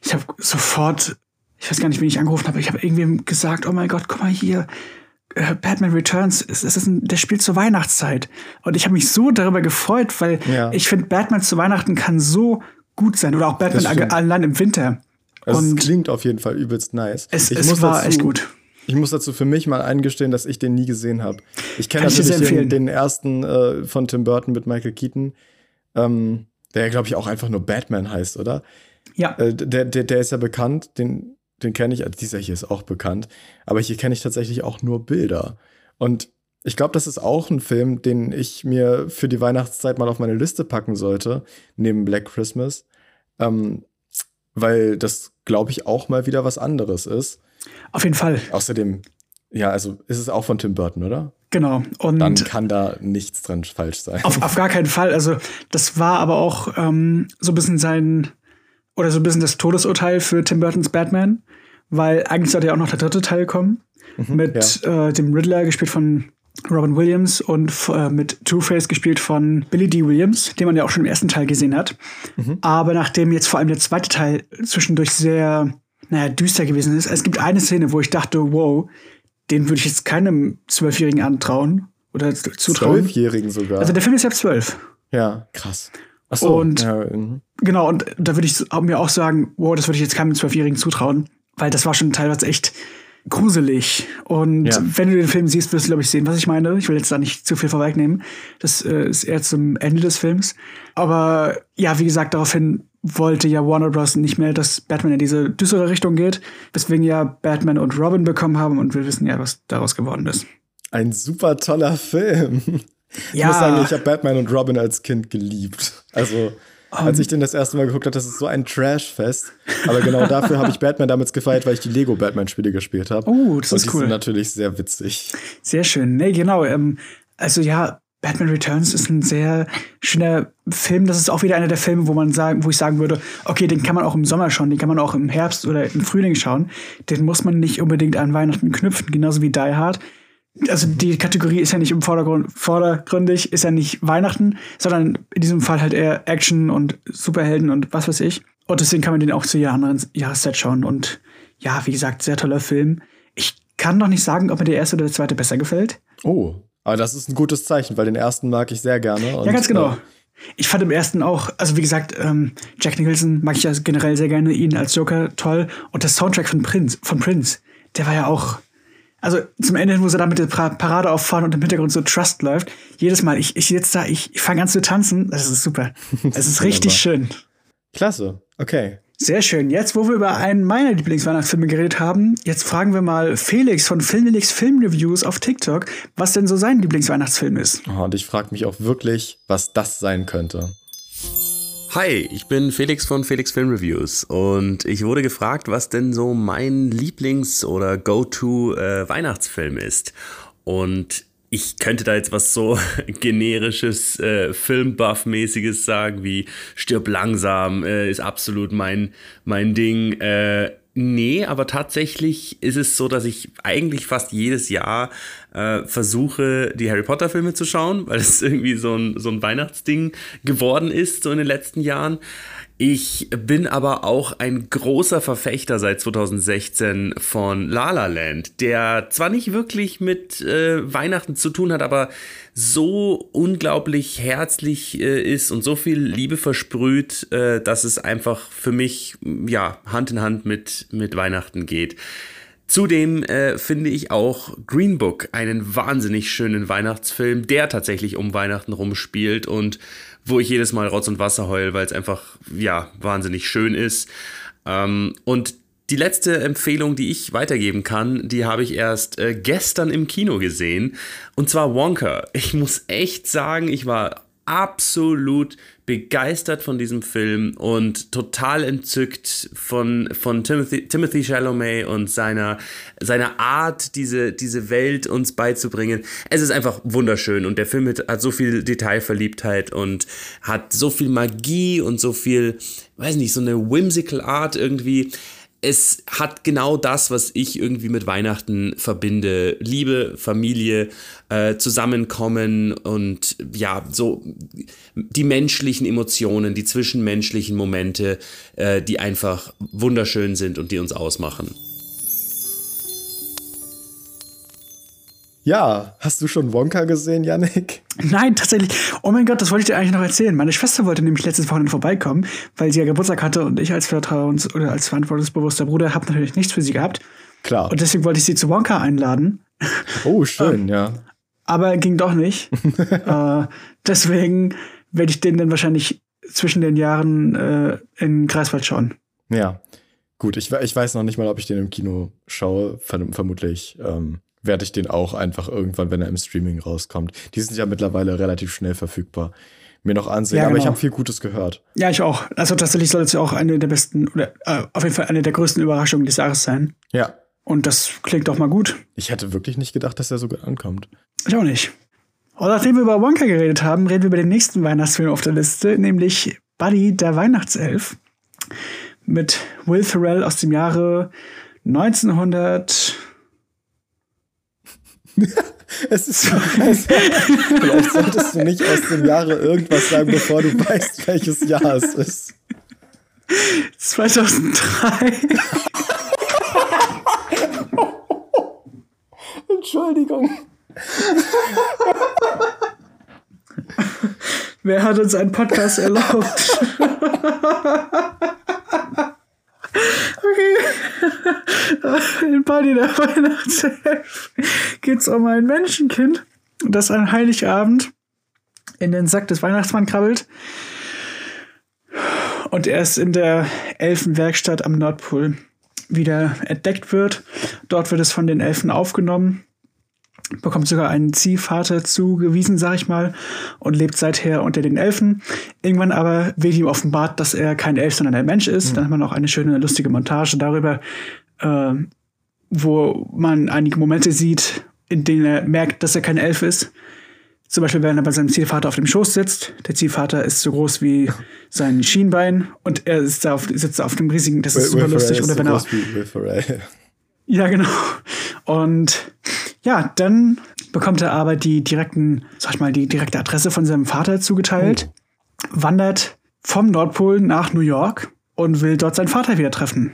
ich habe sofort, ich weiß gar nicht, wen ich angerufen habe, ich habe irgendwie gesagt, oh mein Gott, guck mal hier, äh, Batman Returns, es, es ist ein, der spielt zur Weihnachtszeit. Und ich habe mich so darüber gefreut, weil Ja. ich finde, Batman zu Weihnachten kann so gut sein. Oder auch Batman allein im Winter. Also es Und klingt auf jeden Fall übelst nice. Es- es war echt gut. Ich muss dazu für mich mal eingestehen, dass ich den nie gesehen habe. Ich kenne natürlich den, den ersten äh, von Tim Burton mit Michael Keaton, ähm, der glaube ich auch einfach nur Batman heißt, oder? Ja. Äh, der, der, der ist ja bekannt, den, den kenne ich, also dieser hier ist auch bekannt, aber hier kenne ich tatsächlich auch nur Bilder. Und ich glaube, das ist auch ein Film, den ich mir für die Weihnachtszeit mal auf meine Liste packen sollte, neben Black Christmas. Ähm, weil das, glaube ich, auch mal wieder was anderes ist. Auf jeden Fall. Außerdem, ja, also ist es auch von Tim Burton, oder? Genau. Und Dann kann da nichts dran falsch sein. Auf, auf gar keinen Fall. Also, das war aber auch ähm, so ein bisschen sein, oder so ein bisschen das Todesurteil für Tim Burtons Batman, weil eigentlich sollte ja auch noch der dritte Teil kommen. Mhm, mit äh, dem Riddler, gespielt von Robin Williams, und äh, mit Two-Face, gespielt von Billy D. Williams, den man ja auch schon im ersten Teil gesehen hat. Mhm. Aber nachdem jetzt vor allem der zweite Teil zwischendurch sehr, naja, düster gewesen ist, es gibt eine Szene, wo ich dachte, wow, den würde ich jetzt keinem Zwölfjährigen antrauen oder zutrauen. Zwölfjährigen sogar. Also der Film ist ja zwölf. ja, krass. Ach so, Und- ja. Genau, und da würde ich mir auch sagen, wow, das würde ich jetzt keinem Zwölfjährigen zutrauen, weil das war schon teilweise echt gruselig. Und Ja. wenn du den Film siehst, wirst du, glaube ich, sehen, was ich meine. Ich will jetzt da nicht zu viel vorwegnehmen. Das äh, ist eher zum Ende des Films. Aber ja, wie gesagt, daraufhin wollte ja Warner Bros. nicht mehr, dass Batman in diese düstere Richtung geht, weswegen ja Batman und Robin bekommen haben und wir wissen ja, was daraus geworden ist. ein super toller Film. Ich Ja. muss sagen, ich habe Batman und Robin als Kind geliebt. Also, als Ähm. ich den das erste Mal geguckt habe, das ist so ein Trash-Fest. Aber genau dafür habe ich Batman damals gefeiert, weil ich die Lego-Batman-Spiele gespielt habe. Oh, das Und ist die cool. sind natürlich sehr witzig. Sehr schön. Nee, genau. Ähm, also ja, Batman Returns ist ein sehr schöner Film. Das ist auch wieder einer der Filme, wo man sagen, wo ich sagen würde, okay, den kann man auch im Sommer schauen, den kann man auch im Herbst oder im Frühling schauen. Den muss man nicht unbedingt an Weihnachten knüpfen, genauso wie Die Hard. Also die Kategorie ist ja nicht im Vordergrund, vordergründig, ist ja nicht Weihnachten, sondern in diesem Fall halt eher Action und Superhelden und was weiß ich. Und deswegen kann man den auch zu jeder anderen Jahreszeit schauen. Und ja, wie gesagt, sehr toller Film. Ich kann noch nicht sagen, ob mir der erste oder der zweite besser gefällt. Oh, aber das ist ein gutes Zeichen, weil den ersten mag ich sehr gerne. Ja, ganz genau. äh, Ich fand im ersten auch, also wie gesagt, ähm, Jack Nicholson mag ich ja generell sehr gerne, ihn als Joker toll. Und der Soundtrack von Prince, von Prince, der war ja auch, also zum Ende hin, wo sie da mit der Parade auffahren und im Hintergrund so Trust läuft, jedes Mal, ich, ich jetzt da, ich, ich fange an zu tanzen, das ist super. Es ist richtig schön. Klasse, okay. Sehr schön. Jetzt, wo wir über einen meiner Lieblingsweihnachtsfilme geredet haben, jetzt fragen wir mal Felix von Filmelix Filmreviews auf TikTok, was denn so sein Lieblingsweihnachtsfilm ist. Oh, und ich frage mich auch wirklich, was das sein könnte. Hi, ich bin Felix von Felix Film Reviews und ich wurde gefragt, was denn so mein Lieblings- oder Go-To-Weihnachtsfilm ist. Und ich könnte da jetzt was so generisches, äh, Filmbuff-mäßiges sagen, wie Stirb langsam äh, ist absolut mein, mein Ding. Äh, nee, aber tatsächlich ist es so, dass ich eigentlich fast jedes Jahr äh, versuche, die Harry Potter-Filme zu schauen, weil es irgendwie so ein, so ein Weihnachtsding geworden ist, so in den letzten Jahren. Ich bin aber auch ein großer Verfechter seit 2016 von La La Land, der zwar nicht wirklich mit äh, Weihnachten zu tun hat, aber so unglaublich herzlich äh, ist und so viel Liebe versprüht, äh, dass es einfach für mich ja Hand in Hand mit mit Weihnachten geht. Zudem äh, finde ich auch Green Book einen wahnsinnig schönen Weihnachtsfilm, der tatsächlich um Weihnachten rumspielt und wo ich jedes Mal Rotz und Wasser heul, weil es einfach ja wahnsinnig schön ist. Ähm, und die letzte Empfehlung, die ich weitergeben kann, die habe ich erst äh, gestern im Kino gesehen. Und zwar Wonka. Ich muss echt sagen, ich war absolut begeistert von diesem Film und total entzückt von, von Timothy, Timothy Chalamet und seiner, seiner Art, diese, diese Welt uns beizubringen. Es ist einfach wunderschön und der Film hat, hat so viel Detailverliebtheit und hat so viel Magie und so viel, weiß nicht, so eine whimsical Art irgendwie es hat genau das, was ich irgendwie mit Weihnachten verbinde. Liebe, Familie, äh, Zusammenkommen und ja, so die menschlichen Emotionen, die zwischenmenschlichen Momente, äh, die einfach wunderschön sind und die uns ausmachen. Ja, hast du schon Wonka gesehen, Yannick? Nein, tatsächlich. Oh mein Gott, das wollte ich dir eigentlich noch erzählen. Meine Schwester wollte nämlich letztes Wochenende vorbeikommen, weil sie ja Geburtstag hatte und ich als Vertrauens- oder als verantwortungsbewusster Bruder habe natürlich nichts für sie gehabt. Klar. Und deswegen wollte ich sie zu Wonka einladen. Oh, schön, ja. Aber ging doch nicht. äh, deswegen werde ich den dann wahrscheinlich zwischen den Jahren äh, in Greifswald schauen. Ja. Gut, ich, ich weiß noch nicht mal, ob ich den im Kino schaue. Vermutlich ähm, werde ich den auch einfach irgendwann, wenn er im Streaming rauskommt. Die sind ja mittlerweile relativ schnell verfügbar. Mir noch ansehen, ja, genau. aber ich genau. habe viel Gutes gehört. Ja, ich auch. Also tatsächlich soll es ja auch eine der besten oder äh, auf jeden Fall eine der größten Überraschungen des Jahres sein. Ja. Und das klingt doch mal gut. Ich hätte wirklich nicht gedacht, dass er so gut ankommt. Ich auch nicht. Und nachdem wir über Wonka geredet haben, reden wir über den nächsten Weihnachtsfilm auf der Liste, nämlich Buddy, der Weihnachtself. Mit Will Ferrell aus dem Jahre 1900. es ist so, es, vielleicht solltest du nicht aus dem Jahre irgendwas sagen, bevor du weißt, welches Jahr es ist. 2003. Entschuldigung. Wer hat uns einen Podcast erlaubt? In Party der Weihnachtself geht es um ein Menschenkind, das an Heiligabend in den Sack des Weihnachtsmann krabbelt. Und erst in der Elfenwerkstatt am Nordpol wieder entdeckt wird. Dort wird es von den Elfen aufgenommen bekommt sogar einen Ziehvater zugewiesen, sag ich mal, und lebt seither unter den Elfen. Irgendwann aber wird ihm offenbart, dass er kein Elf, sondern ein Mensch ist. Mhm. Dann hat man auch eine schöne, lustige Montage darüber, äh, wo man einige Momente sieht, in denen er merkt, dass er kein Elf ist. Zum Beispiel, wenn er bei seinem Ziehvater auf dem Schoß sitzt. Der Ziehvater ist so groß wie sein Schienbein und er sitzt auf, sitzt auf dem riesigen, das ist Will, super Will lustig. Oder wenn er. Ja, genau. Und ja, dann bekommt er aber die direkten, sag ich mal, die direkte Adresse von seinem Vater zugeteilt, oh. wandert vom Nordpol nach New York und will dort seinen Vater wieder treffen.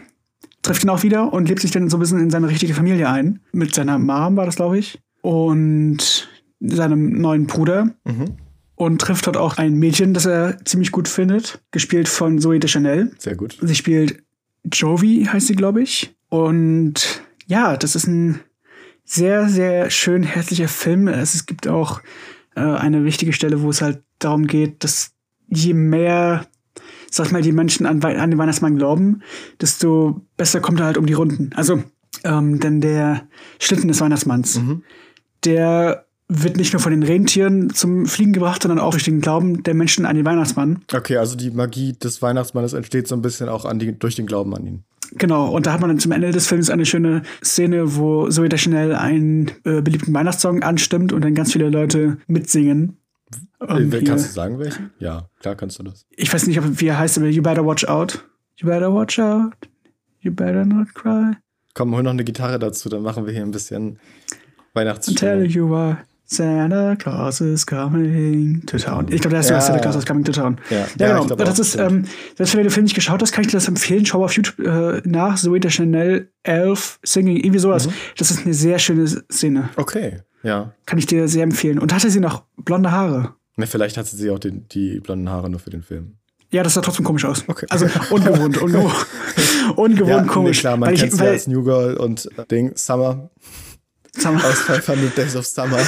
Trifft ihn auch wieder und lebt sich dann so ein bisschen in seine richtige Familie ein. Mit seiner Mom war das, glaube ich. Und seinem neuen Bruder. Mhm. Und trifft dort auch ein Mädchen, das er ziemlich gut findet. Gespielt von Zoe de Chanel. Sehr gut. Sie spielt Jovi, heißt sie, glaube ich. Und ja, das ist ein sehr, sehr schön herzlicher Film. Es gibt auch äh, eine wichtige Stelle, wo es halt darum geht, dass je mehr, sag ich mal, die Menschen an, an den Weihnachtsmann glauben, desto besser kommt er halt um die Runden. Also, ähm, denn der Schlitten des Weihnachtsmanns, mhm. der wird nicht nur von den Rentieren zum Fliegen gebracht, sondern auch durch den Glauben der Menschen an den Weihnachtsmann. Okay, also die Magie des Weihnachtsmannes entsteht so ein bisschen auch an die, durch den Glauben an ihn. Genau, und da hat man dann zum Ende des Films eine schöne Szene, wo Zoe Deschanel einen äh, beliebten Weihnachtssong anstimmt und dann ganz viele Leute mitsingen. Um, kannst du sagen, welchen? Ja, klar kannst du das. Ich weiß nicht, wie er heißt, aber You Better Watch Out. You Better Watch Out. You Better Not Cry. Komm, hol noch eine Gitarre dazu, dann machen wir hier ein bisschen Weihnachtsstimmung. Tell you why. Santa Claus is coming to town. Ich glaube, der heißt ja. Santa Claus is coming to town. Ja, ja, genau. das ist, ähm, selbst wenn du den Film nicht geschaut hast, kann ich dir das empfehlen. Schau auf YouTube äh, nach Zoe de Chanel, Elf, Singing, irgendwie sowas. Mhm. Das ist eine sehr schöne Szene. Okay, ja. Kann ich dir sehr empfehlen. Und hatte sie noch blonde Haare? Ne, vielleicht hatte sie auch den, die blonden Haare nur für den Film. Ja, das sah trotzdem komisch aus. Okay. Also ungewohnt, ungewohnt, ungewohnt ja, komisch. Nee, klar, man kennt sie als New Girl und Ding, Summer. Summer. Aus 500 Days of Summer.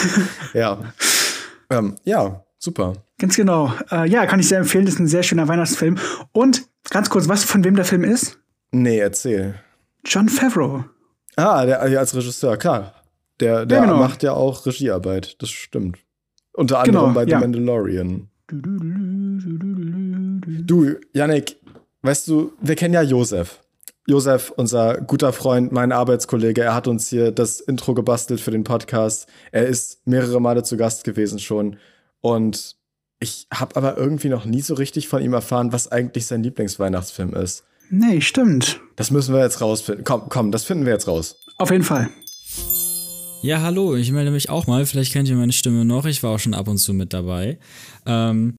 ja. Ähm, ja, super. Ganz genau. Äh, ja, kann ich sehr empfehlen. Das ist ein sehr schöner Weihnachtsfilm. Und ganz kurz, weißt du, von wem der Film ist? Nee, erzähl. John Favreau. Ah, der als Regisseur, klar. Der, der ja, genau. macht ja auch Regiearbeit, das stimmt. Unter anderem genau, bei The ja. Mandalorian. Du, Yannick, weißt du, wir kennen ja Josef. Josef, unser guter Freund, mein Arbeitskollege, er hat uns hier das Intro gebastelt für den Podcast. Er ist mehrere Male zu Gast gewesen schon. Und ich habe aber irgendwie noch nie so richtig von ihm erfahren, was eigentlich sein Lieblingsweihnachtsfilm ist. Nee, stimmt. Das müssen wir jetzt rausfinden. Komm, komm, das finden wir jetzt raus. Auf jeden Fall. Ja, hallo, ich melde mich auch mal. Vielleicht kennt ihr meine Stimme noch. Ich war auch schon ab und zu mit dabei. Ähm,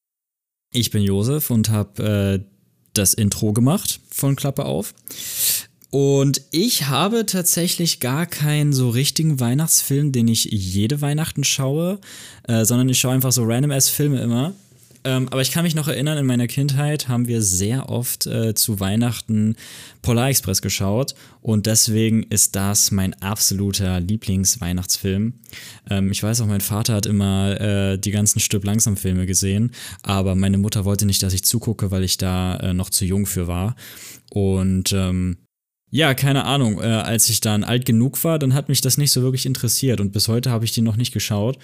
ich bin Josef und habe äh, das Intro gemacht von Klappe auf. Und ich habe tatsächlich gar keinen so richtigen Weihnachtsfilm, den ich jede Weihnachten schaue, äh, sondern ich schaue einfach so random ass Filme immer. Ähm, aber ich kann mich noch erinnern, in meiner Kindheit haben wir sehr oft äh, zu Weihnachten Polar Express geschaut und deswegen ist das mein absoluter Lieblingsweihnachtsfilm. Ähm, ich weiß auch, mein Vater hat immer äh, die ganzen Stück langsam Filme gesehen, aber meine Mutter wollte nicht, dass ich zugucke, weil ich da äh, noch zu jung für war. Und ähm, ja, keine Ahnung. Äh, als ich dann alt genug war, dann hat mich das nicht so wirklich interessiert und bis heute habe ich die noch nicht geschaut.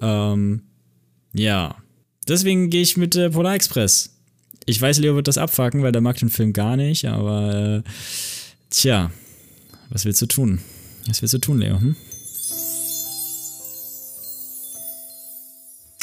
Ähm, ja, Deswegen gehe ich mit äh, Polar Express. Ich weiß, Leo wird das abfacken, weil der mag den Film gar nicht, aber äh, tja, was willst du tun? Was willst du tun, Leo? Hm?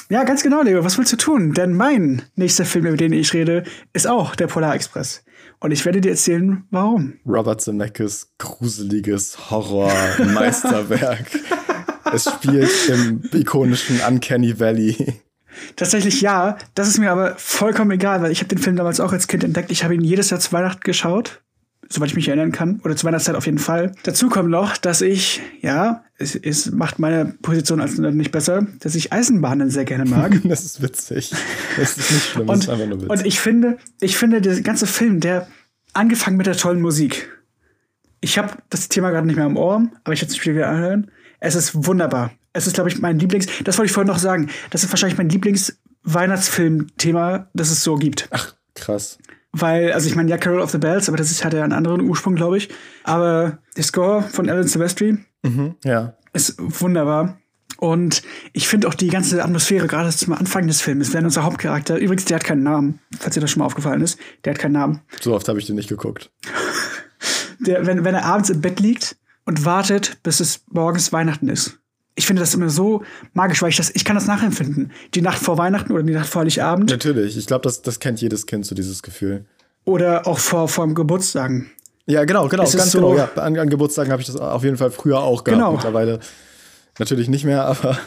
Ja, ganz genau, Leo. Was willst du tun? Denn mein nächster Film, über den ich rede, ist auch der Polar Express. Und ich werde dir erzählen, warum. Robert Zemeckis gruseliges Horror-Meisterwerk. es spielt im ikonischen Uncanny Valley. Tatsächlich ja. Das ist mir aber vollkommen egal, weil ich habe den Film damals auch als Kind entdeckt. Ich habe ihn jedes Jahr zu Weihnachten geschaut, soweit ich mich erinnern kann. Oder zur Weihnachtszeit auf jeden Fall. Dazu kommt noch, dass ich, ja, es, es macht meine Position als nicht besser, dass ich Eisenbahnen sehr gerne mag. das ist witzig. Das ist nicht schlimm, und, das ist einfach nur witzig. Und ich finde, ich finde, der ganze Film, der angefangen mit der tollen Musik. Ich habe das Thema gerade nicht mehr am Ohr, aber ich werde es wieder anhören. Es ist wunderbar. Es ist, glaube ich, mein Lieblings. Das wollte ich vorhin noch sagen. Das ist wahrscheinlich mein Lieblings-Weihnachtsfilm-Thema, das es so gibt. Ach, krass. Weil, also ich meine, ja, Carol of the Bells, aber das ist, hat ja einen anderen Ursprung, glaube ich. Aber der Score von Alan Silvestri mhm, ja. ist wunderbar. Und ich finde auch die ganze Atmosphäre, gerade zum Anfang des Films, wenn unser Hauptcharakter, übrigens, der hat keinen Namen, falls dir das schon mal aufgefallen ist, der hat keinen Namen. So oft habe ich den nicht geguckt. der, wenn, wenn er abends im Bett liegt und wartet, bis es morgens Weihnachten ist ich finde das immer so magisch, weil ich das, ich kann das nachempfinden. Die Nacht vor Weihnachten oder die Nacht vor Heiligabend. Natürlich, ich glaube, das, das kennt jedes Kind, so dieses Gefühl. Oder auch vor, vor dem Geburtstagen. Ja, genau, genau, ganz so genau. Ja, an, an Geburtstagen habe ich das auf jeden Fall früher auch gehabt. Genau. Mittlerweile natürlich nicht mehr, aber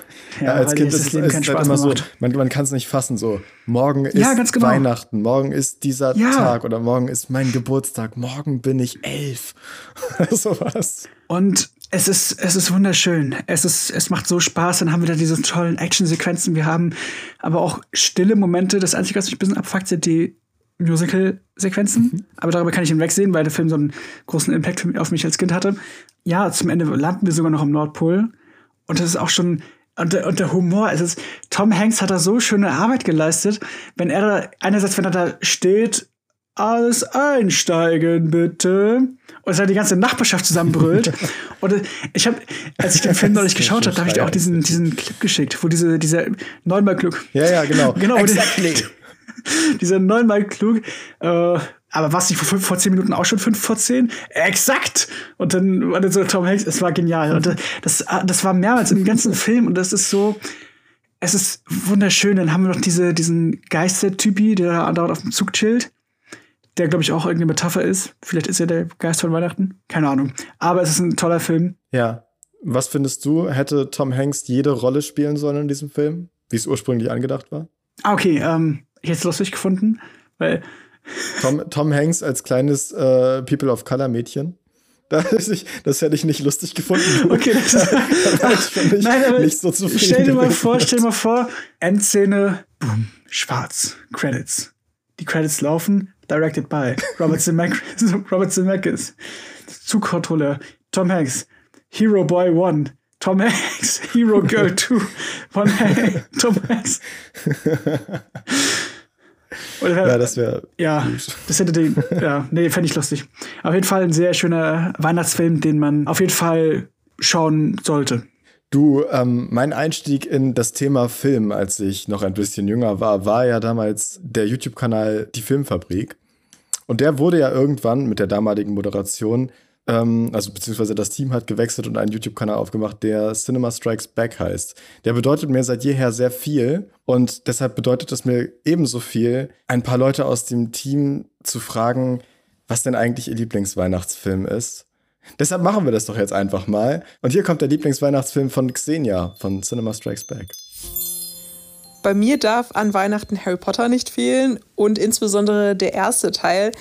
ja, ja, als Kind ist es halt immer so, man, man kann es nicht fassen, so morgen ist ja, genau. Weihnachten, morgen ist dieser Tag oder morgen ist mein Geburtstag, morgen bin ich elf. Sowas. Und es ist, es ist wunderschön. Es ist, es macht so Spaß. Dann haben wir da diese tollen Action-Sequenzen. Wir haben aber auch stille Momente. Das Einzige, was mich ein bisschen abfuckt, sind die Musical-Sequenzen. Mhm. Aber darüber kann ich hinwegsehen, weil der Film so einen großen Impact auf mich als Kind hatte. Ja, zum Ende landen wir sogar noch am Nordpol. Und das ist auch schon, und der, und der Humor, es ist, Tom Hanks hat da so schöne Arbeit geleistet. Wenn er da, einerseits, wenn er da steht, alles einsteigen, bitte und dann die ganze Nachbarschaft zusammenbrüllt. und ich habe, als ich den Film neulich geschaut habe, habe ich dir auch diesen, diesen Clip geschickt, wo diese, dieser neunmal klug. Ja, ja, genau. genau exactly. dieser neunmal klug, äh, aber was nicht vor, vor zehn Minuten auch schon fünf vor zehn? Exakt! Und dann war dann so Tom Hanks, es war genial. Und das, das war mehrmals im ganzen Film und das ist so, es ist wunderschön. Dann haben wir noch diese, diesen Geister-Typi, der da andauernd auf dem Zug chillt der, glaube ich, auch irgendeine Metapher ist. Vielleicht ist er der Geist von Weihnachten. Keine Ahnung. Aber es ist ein toller Film. Ja. Was findest du, hätte Tom Hanks jede Rolle spielen sollen in diesem Film? Wie es ursprünglich angedacht war? Ah, okay. Ähm, ich hätte es lustig gefunden, weil. Tom, Tom Hanks als kleines äh, People of Color Mädchen. Das, ich, das, hätte ich nicht lustig gefunden. Okay, das ist da Nein, aber nicht so zufrieden. Stell dir mal vor, stell dir mal vor, Endszene, boom, schwarz, Credits. Die Credits laufen, directed by Robert Zemeckis, Robert Zemeckis, Zugkontrolleur, Tom Hanks, Hero Boy 1, Tom Hanks, Hero Girl 2, Tom Hanks, Tom Hanks. Wär, ja, das wäre. Ja, das hätte den. Ja, nee, fände ich lustig. Auf jeden Fall ein sehr schöner Weihnachtsfilm, den man auf jeden Fall schauen sollte. Du, ähm, mein Einstieg in das Thema Film, als ich noch ein bisschen jünger war, war ja damals der YouTube-Kanal Die Filmfabrik. Und der wurde ja irgendwann mit der damaligen Moderation, ähm, also beziehungsweise das Team hat gewechselt und einen YouTube-Kanal aufgemacht, der Cinema Strikes Back heißt. Der bedeutet mir seit jeher sehr viel und deshalb bedeutet es mir ebenso viel, ein paar Leute aus dem Team zu fragen, was denn eigentlich ihr Lieblingsweihnachtsfilm ist. Deshalb machen wir das doch jetzt einfach mal. Und hier kommt der Lieblingsweihnachtsfilm von Xenia von Cinema Strikes Back. Bei mir darf an Weihnachten Harry Potter nicht fehlen und insbesondere der erste Teil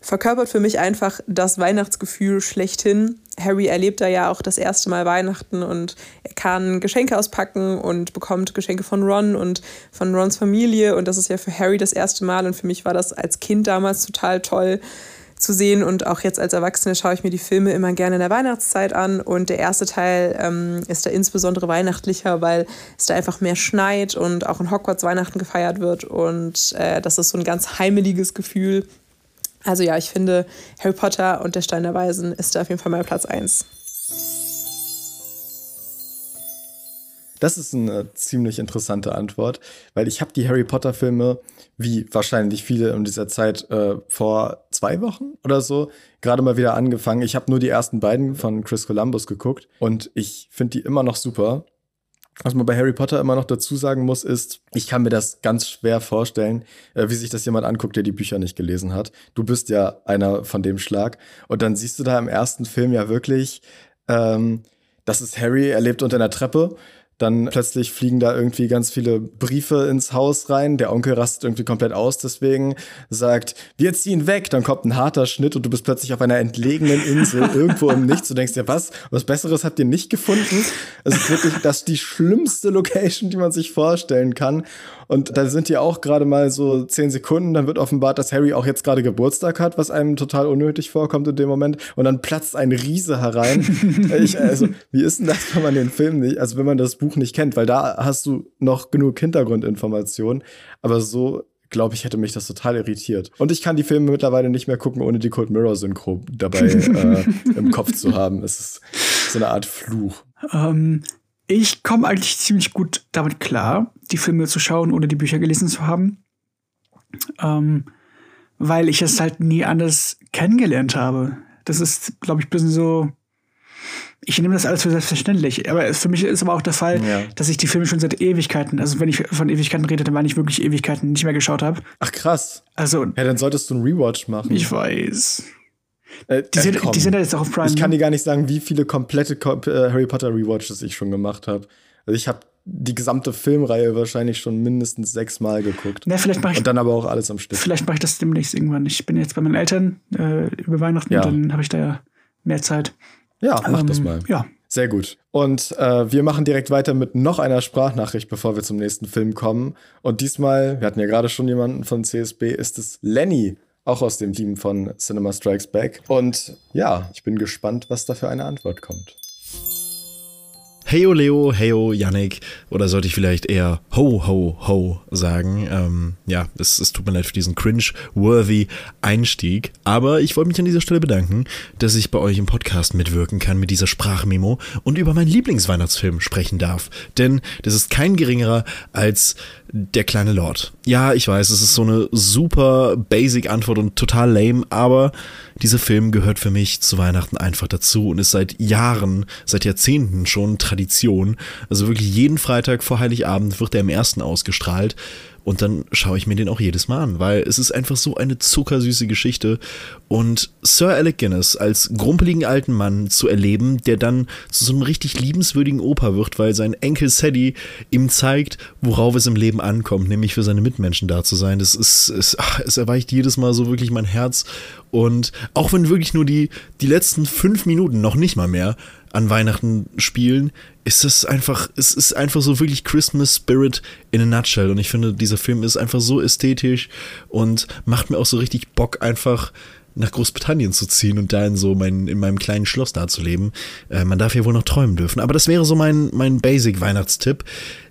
verkörpert für mich einfach das Weihnachtsgefühl schlechthin. Harry erlebt da ja auch das erste Mal Weihnachten und er kann Geschenke auspacken und bekommt Geschenke von Ron und von Rons Familie und das ist ja für Harry das erste Mal und für mich war das als Kind damals total toll zu sehen und auch jetzt als Erwachsene schaue ich mir die Filme immer gerne in der Weihnachtszeit an und der erste Teil ähm, ist da insbesondere weihnachtlicher, weil es da einfach mehr schneit und auch in Hogwarts Weihnachten gefeiert wird und äh, das ist so ein ganz heimeliges Gefühl. Also ja, ich finde Harry Potter und der Stein der Weisen ist da auf jeden Fall mein Platz 1. Das ist eine ziemlich interessante Antwort, weil ich habe die Harry Potter Filme, wie wahrscheinlich viele in dieser Zeit, äh, vor zwei Wochen oder so gerade mal wieder angefangen. Ich habe nur die ersten beiden von Chris Columbus geguckt und ich finde die immer noch super. Was man bei Harry Potter immer noch dazu sagen muss, ist, ich kann mir das ganz schwer vorstellen, äh, wie sich das jemand anguckt, der die Bücher nicht gelesen hat. Du bist ja einer von dem Schlag. Und dann siehst du da im ersten Film ja wirklich, ähm, das ist Harry, er lebt unter einer Treppe dann plötzlich fliegen da irgendwie ganz viele Briefe ins Haus rein. Der Onkel rastet irgendwie komplett aus, deswegen sagt, wir ziehen weg. Dann kommt ein harter Schnitt und du bist plötzlich auf einer entlegenen Insel irgendwo im Nichts. Du denkst dir, was? Was Besseres habt ihr nicht gefunden? Es ist wirklich das die schlimmste Location, die man sich vorstellen kann. Und da sind die auch gerade mal so zehn Sekunden. Dann wird offenbart, dass Harry auch jetzt gerade Geburtstag hat, was einem total unnötig vorkommt in dem Moment. Und dann platzt ein Riese herein. ich, also, wie ist denn das, wenn man den Film nicht, also wenn man das Buch nicht kennt? Weil da hast du noch genug Hintergrundinformationen. Aber so glaube ich, hätte mich das total irritiert. Und ich kann die Filme mittlerweile nicht mehr gucken, ohne die Cold Mirror Synchro dabei äh, im Kopf zu haben. Es ist so eine Art Fluch. Ähm, ich komme eigentlich ziemlich gut damit klar, die Filme zu schauen, ohne die Bücher gelesen zu haben. Ähm, weil ich es halt nie anders kennengelernt habe. Das ist, glaube ich, ein bisschen so. Ich nehme das alles für selbstverständlich. Aber für mich ist aber auch der Fall, ja. dass ich die Filme schon seit Ewigkeiten, also wenn ich von Ewigkeiten rede, dann war ich wirklich Ewigkeiten nicht mehr geschaut habe. Ach krass. Also. Ja, dann solltest du einen Rewatch machen. Ich weiß. Äh, die, sind, äh, die sind jetzt auch auf Prime. Ich kann dir gar nicht sagen, wie viele komplette äh, Harry Potter Rewatches ich schon gemacht habe. Also ich habe die gesamte Filmreihe wahrscheinlich schon mindestens sechsmal geguckt. Na, vielleicht ich, und dann aber auch alles am Stück. Vielleicht mache ich das demnächst irgendwann. Ich bin jetzt bei meinen Eltern äh, über Weihnachten ja. und dann habe ich da ja mehr Zeit. Ja, mach ähm, das mal. Ja. Sehr gut. Und äh, wir machen direkt weiter mit noch einer Sprachnachricht, bevor wir zum nächsten Film kommen. Und diesmal, wir hatten ja gerade schon jemanden von CSB, ist es Lenny auch aus dem Team von Cinema Strikes Back. Und ja, ich bin gespannt, was da für eine Antwort kommt. Heyo Leo, heyo Yannick oder sollte ich vielleicht eher ho ho ho sagen. Ähm, ja, es, es tut mir leid für diesen cringe-worthy Einstieg, aber ich wollte mich an dieser Stelle bedanken, dass ich bei euch im Podcast mitwirken kann mit dieser Sprachmemo und über meinen Lieblingsweihnachtsfilm sprechen darf. Denn das ist kein geringerer als der kleine Lord. Ja, ich weiß, es ist so eine super basic Antwort und total lame, aber dieser Film gehört für mich zu Weihnachten einfach dazu und ist seit Jahren, seit Jahrzehnten schon Tradition. Also wirklich jeden Freitag vor Heiligabend wird er im ersten ausgestrahlt. Und dann schaue ich mir den auch jedes Mal an, weil es ist einfach so eine zuckersüße Geschichte. Und Sir Alec Guinness als grumpeligen alten Mann zu erleben, der dann zu so einem richtig liebenswürdigen Opa wird, weil sein Enkel Sadie ihm zeigt, worauf es im Leben ankommt, nämlich für seine Mitmenschen da zu sein. Das ist, es, es erweicht jedes Mal so wirklich mein Herz. Und auch wenn wirklich nur die, die letzten fünf Minuten, noch nicht mal mehr, an Weihnachten spielen, ist es einfach, es ist einfach so wirklich Christmas Spirit in a nutshell. Und ich finde, dieser Film ist einfach so ästhetisch und macht mir auch so richtig Bock, einfach nach Großbritannien zu ziehen und da in so mein, in meinem kleinen Schloss da zu leben. Äh, man darf ja wohl noch träumen dürfen. Aber das wäre so mein, mein Basic-Weihnachtstipp.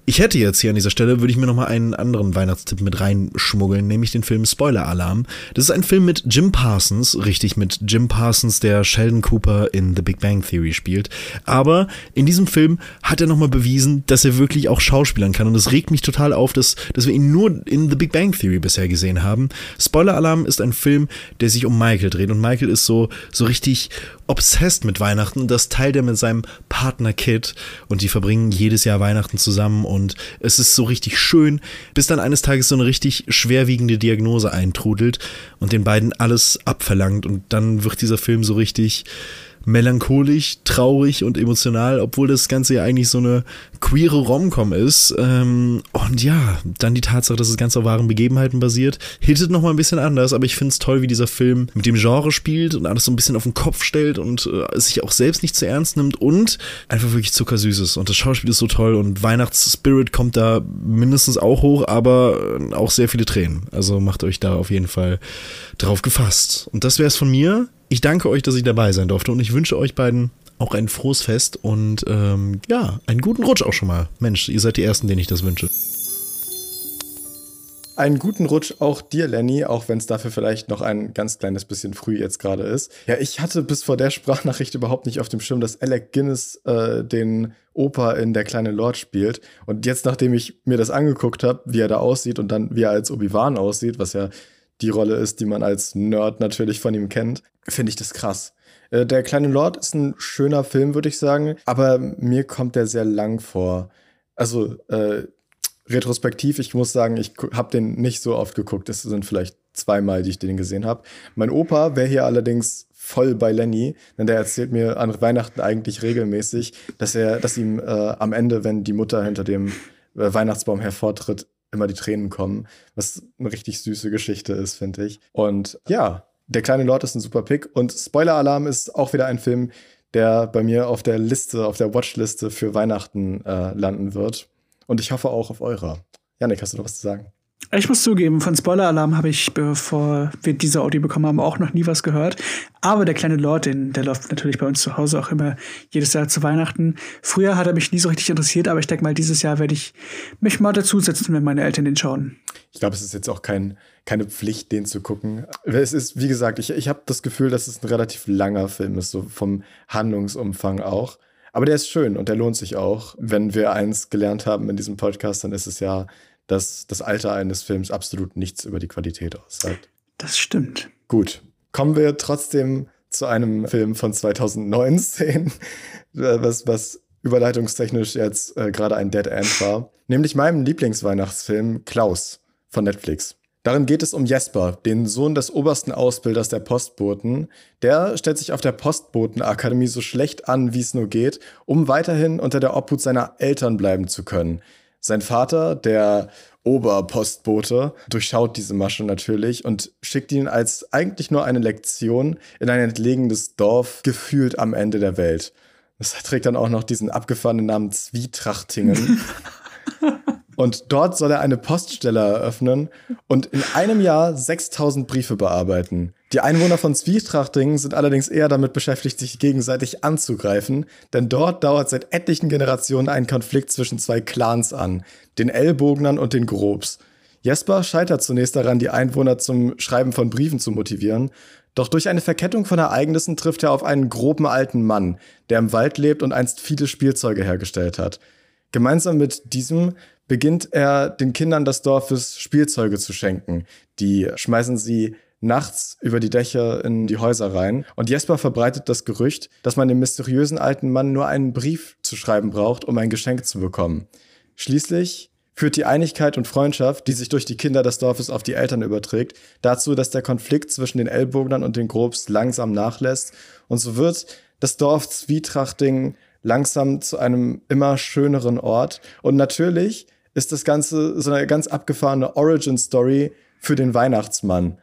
Ich hätte jetzt hier an dieser Stelle, würde ich mir nochmal einen anderen Weihnachtstipp mit reinschmuggeln, nämlich den Film Spoiler Alarm. Das ist ein Film mit Jim Parsons, richtig mit Jim Parsons, der Sheldon Cooper in The Big Bang Theory spielt. Aber in diesem Film hat er nochmal bewiesen, dass er wirklich auch schauspielern kann. Und es regt mich total auf, dass, dass wir ihn nur in The Big Bang Theory bisher gesehen haben. Spoiler Alarm ist ein Film, der sich um Michael dreht. Und Michael ist so, so richtig obsessed mit Weihnachten. Das teilt er mit seinem Partner Kid. Und die verbringen jedes Jahr Weihnachten zusammen. Und es ist so richtig schön, bis dann eines Tages so eine richtig schwerwiegende Diagnose eintrudelt und den beiden alles abverlangt. Und dann wird dieser Film so richtig melancholisch, traurig und emotional, obwohl das Ganze ja eigentlich so eine queere Romcom ist. Ähm, und ja, dann die Tatsache, dass das Ganze auf wahren Begebenheiten basiert, hittet nochmal ein bisschen anders, aber ich finde es toll, wie dieser Film mit dem Genre spielt und alles so ein bisschen auf den Kopf stellt und äh, sich auch selbst nicht zu ernst nimmt und einfach wirklich zuckersüß ist. Und das Schauspiel ist so toll und Weihnachtsspirit kommt da mindestens auch hoch, aber auch sehr viele Tränen. Also macht euch da auf jeden Fall drauf gefasst. Und das wäre es von mir. Ich danke euch, dass ich dabei sein durfte und ich wünsche euch beiden auch ein frohes Fest und ähm, ja, einen guten Rutsch auch schon mal. Mensch, ihr seid die Ersten, denen ich das wünsche. Einen guten Rutsch auch dir, Lenny, auch wenn es dafür vielleicht noch ein ganz kleines bisschen früh jetzt gerade ist. Ja, ich hatte bis vor der Sprachnachricht überhaupt nicht auf dem Schirm, dass Alec Guinness äh, den Opa in Der kleine Lord spielt. Und jetzt, nachdem ich mir das angeguckt habe, wie er da aussieht und dann wie er als Obi-Wan aussieht, was ja die Rolle ist, die man als Nerd natürlich von ihm kennt, finde ich das krass. Äh, der kleine Lord ist ein schöner Film, würde ich sagen, aber mir kommt der sehr lang vor. Also äh, retrospektiv, ich muss sagen, ich habe den nicht so oft geguckt. Es sind vielleicht zweimal, die ich den gesehen habe. Mein Opa wäre hier allerdings voll bei Lenny, denn der erzählt mir an Weihnachten eigentlich regelmäßig, dass er, dass ihm äh, am Ende, wenn die Mutter hinter dem äh, Weihnachtsbaum hervortritt, immer die Tränen kommen, was eine richtig süße Geschichte ist, finde ich. Und ja, der kleine Lord ist ein super Pick und Spoiler Alarm ist auch wieder ein Film, der bei mir auf der Liste, auf der Watchliste für Weihnachten äh, landen wird. Und ich hoffe auch auf eurer. Janik, hast du noch was zu sagen? Ich muss zugeben, von Spoiler-Alarm habe ich, bevor wir diese Audio bekommen haben, auch noch nie was gehört. Aber der kleine Lord, den, der läuft natürlich bei uns zu Hause auch immer jedes Jahr zu Weihnachten. Früher hat er mich nie so richtig interessiert, aber ich denke mal, dieses Jahr werde ich mich mal dazusetzen, wenn meine Eltern den schauen. Ich glaube, es ist jetzt auch kein, keine Pflicht, den zu gucken. Es ist, wie gesagt, ich, ich habe das Gefühl, dass es ein relativ langer Film ist, so vom Handlungsumfang auch. Aber der ist schön und der lohnt sich auch. Wenn wir eins gelernt haben in diesem Podcast, dann ist es ja, dass das Alter eines Films absolut nichts über die Qualität aussagt. Das stimmt. Gut. Kommen wir trotzdem zu einem Film von 2019, was, was überleitungstechnisch jetzt äh, gerade ein Dead End war. Nämlich meinem Lieblingsweihnachtsfilm Klaus von Netflix. Darin geht es um Jesper, den Sohn des obersten Ausbilders der Postboten. Der stellt sich auf der Postbotenakademie so schlecht an, wie es nur geht, um weiterhin unter der Obhut seiner Eltern bleiben zu können. Sein Vater, der Oberpostbote, durchschaut diese Masche natürlich und schickt ihn als eigentlich nur eine Lektion in ein entlegenes Dorf, gefühlt am Ende der Welt. Das trägt dann auch noch diesen abgefahrenen Namen Zwietrachtingen. Und dort soll er eine Poststelle eröffnen und in einem Jahr 6000 Briefe bearbeiten. Die Einwohner von Zwietrachtingen sind allerdings eher damit beschäftigt, sich gegenseitig anzugreifen, denn dort dauert seit etlichen Generationen ein Konflikt zwischen zwei Clans an, den Ellbognern und den Grobs. Jesper scheitert zunächst daran, die Einwohner zum Schreiben von Briefen zu motivieren, doch durch eine Verkettung von Ereignissen trifft er auf einen groben alten Mann, der im Wald lebt und einst viele Spielzeuge hergestellt hat. Gemeinsam mit diesem beginnt er den Kindern des Dorfes Spielzeuge zu schenken. Die schmeißen sie nachts über die Dächer in die Häuser rein. Und Jesper verbreitet das Gerücht, dass man dem mysteriösen alten Mann nur einen Brief zu schreiben braucht, um ein Geschenk zu bekommen. Schließlich führt die Einigkeit und Freundschaft, die sich durch die Kinder des Dorfes auf die Eltern überträgt, dazu, dass der Konflikt zwischen den Ellbognern und den Grobs langsam nachlässt. Und so wird das Dorf Zwietrachting langsam zu einem immer schöneren Ort. Und natürlich ist das Ganze so eine ganz abgefahrene Origin-Story für den Weihnachtsmann.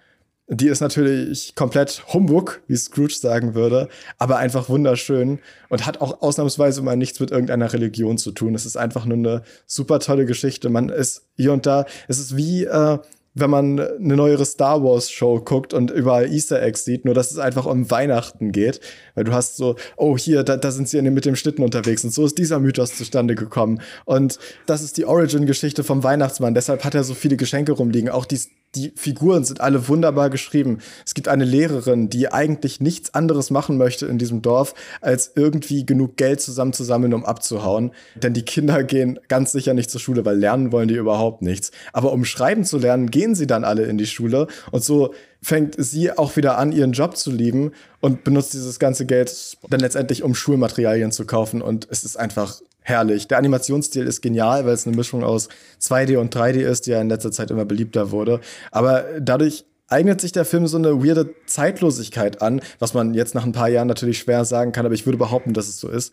Die ist natürlich komplett Humbug, wie Scrooge sagen würde, aber einfach wunderschön und hat auch ausnahmsweise mal nichts mit irgendeiner Religion zu tun. Es ist einfach nur eine super tolle Geschichte. Man ist hier und da, es ist wie, äh, wenn man eine neuere Star Wars Show guckt und überall Easter Eggs sieht, nur dass es einfach um Weihnachten geht, weil du hast so, oh hier, da, da sind sie mit dem Schlitten unterwegs und so ist dieser Mythos zustande gekommen und das ist die Origin-Geschichte vom Weihnachtsmann, deshalb hat er so viele Geschenke rumliegen, auch die die Figuren sind alle wunderbar geschrieben. Es gibt eine Lehrerin, die eigentlich nichts anderes machen möchte in diesem Dorf, als irgendwie genug Geld zusammenzusammeln, um abzuhauen. Denn die Kinder gehen ganz sicher nicht zur Schule, weil lernen wollen die überhaupt nichts. Aber um schreiben zu lernen, gehen sie dann alle in die Schule. Und so fängt sie auch wieder an, ihren Job zu lieben und benutzt dieses ganze Geld dann letztendlich, um Schulmaterialien zu kaufen. Und es ist einfach herrlich. Der Animationsstil ist genial, weil es eine Mischung aus 2D und 3D ist, die ja in letzter Zeit immer beliebter wurde. Aber dadurch eignet sich der Film so eine weirde Zeitlosigkeit an, was man jetzt nach ein paar Jahren natürlich schwer sagen kann, aber ich würde behaupten, dass es so ist,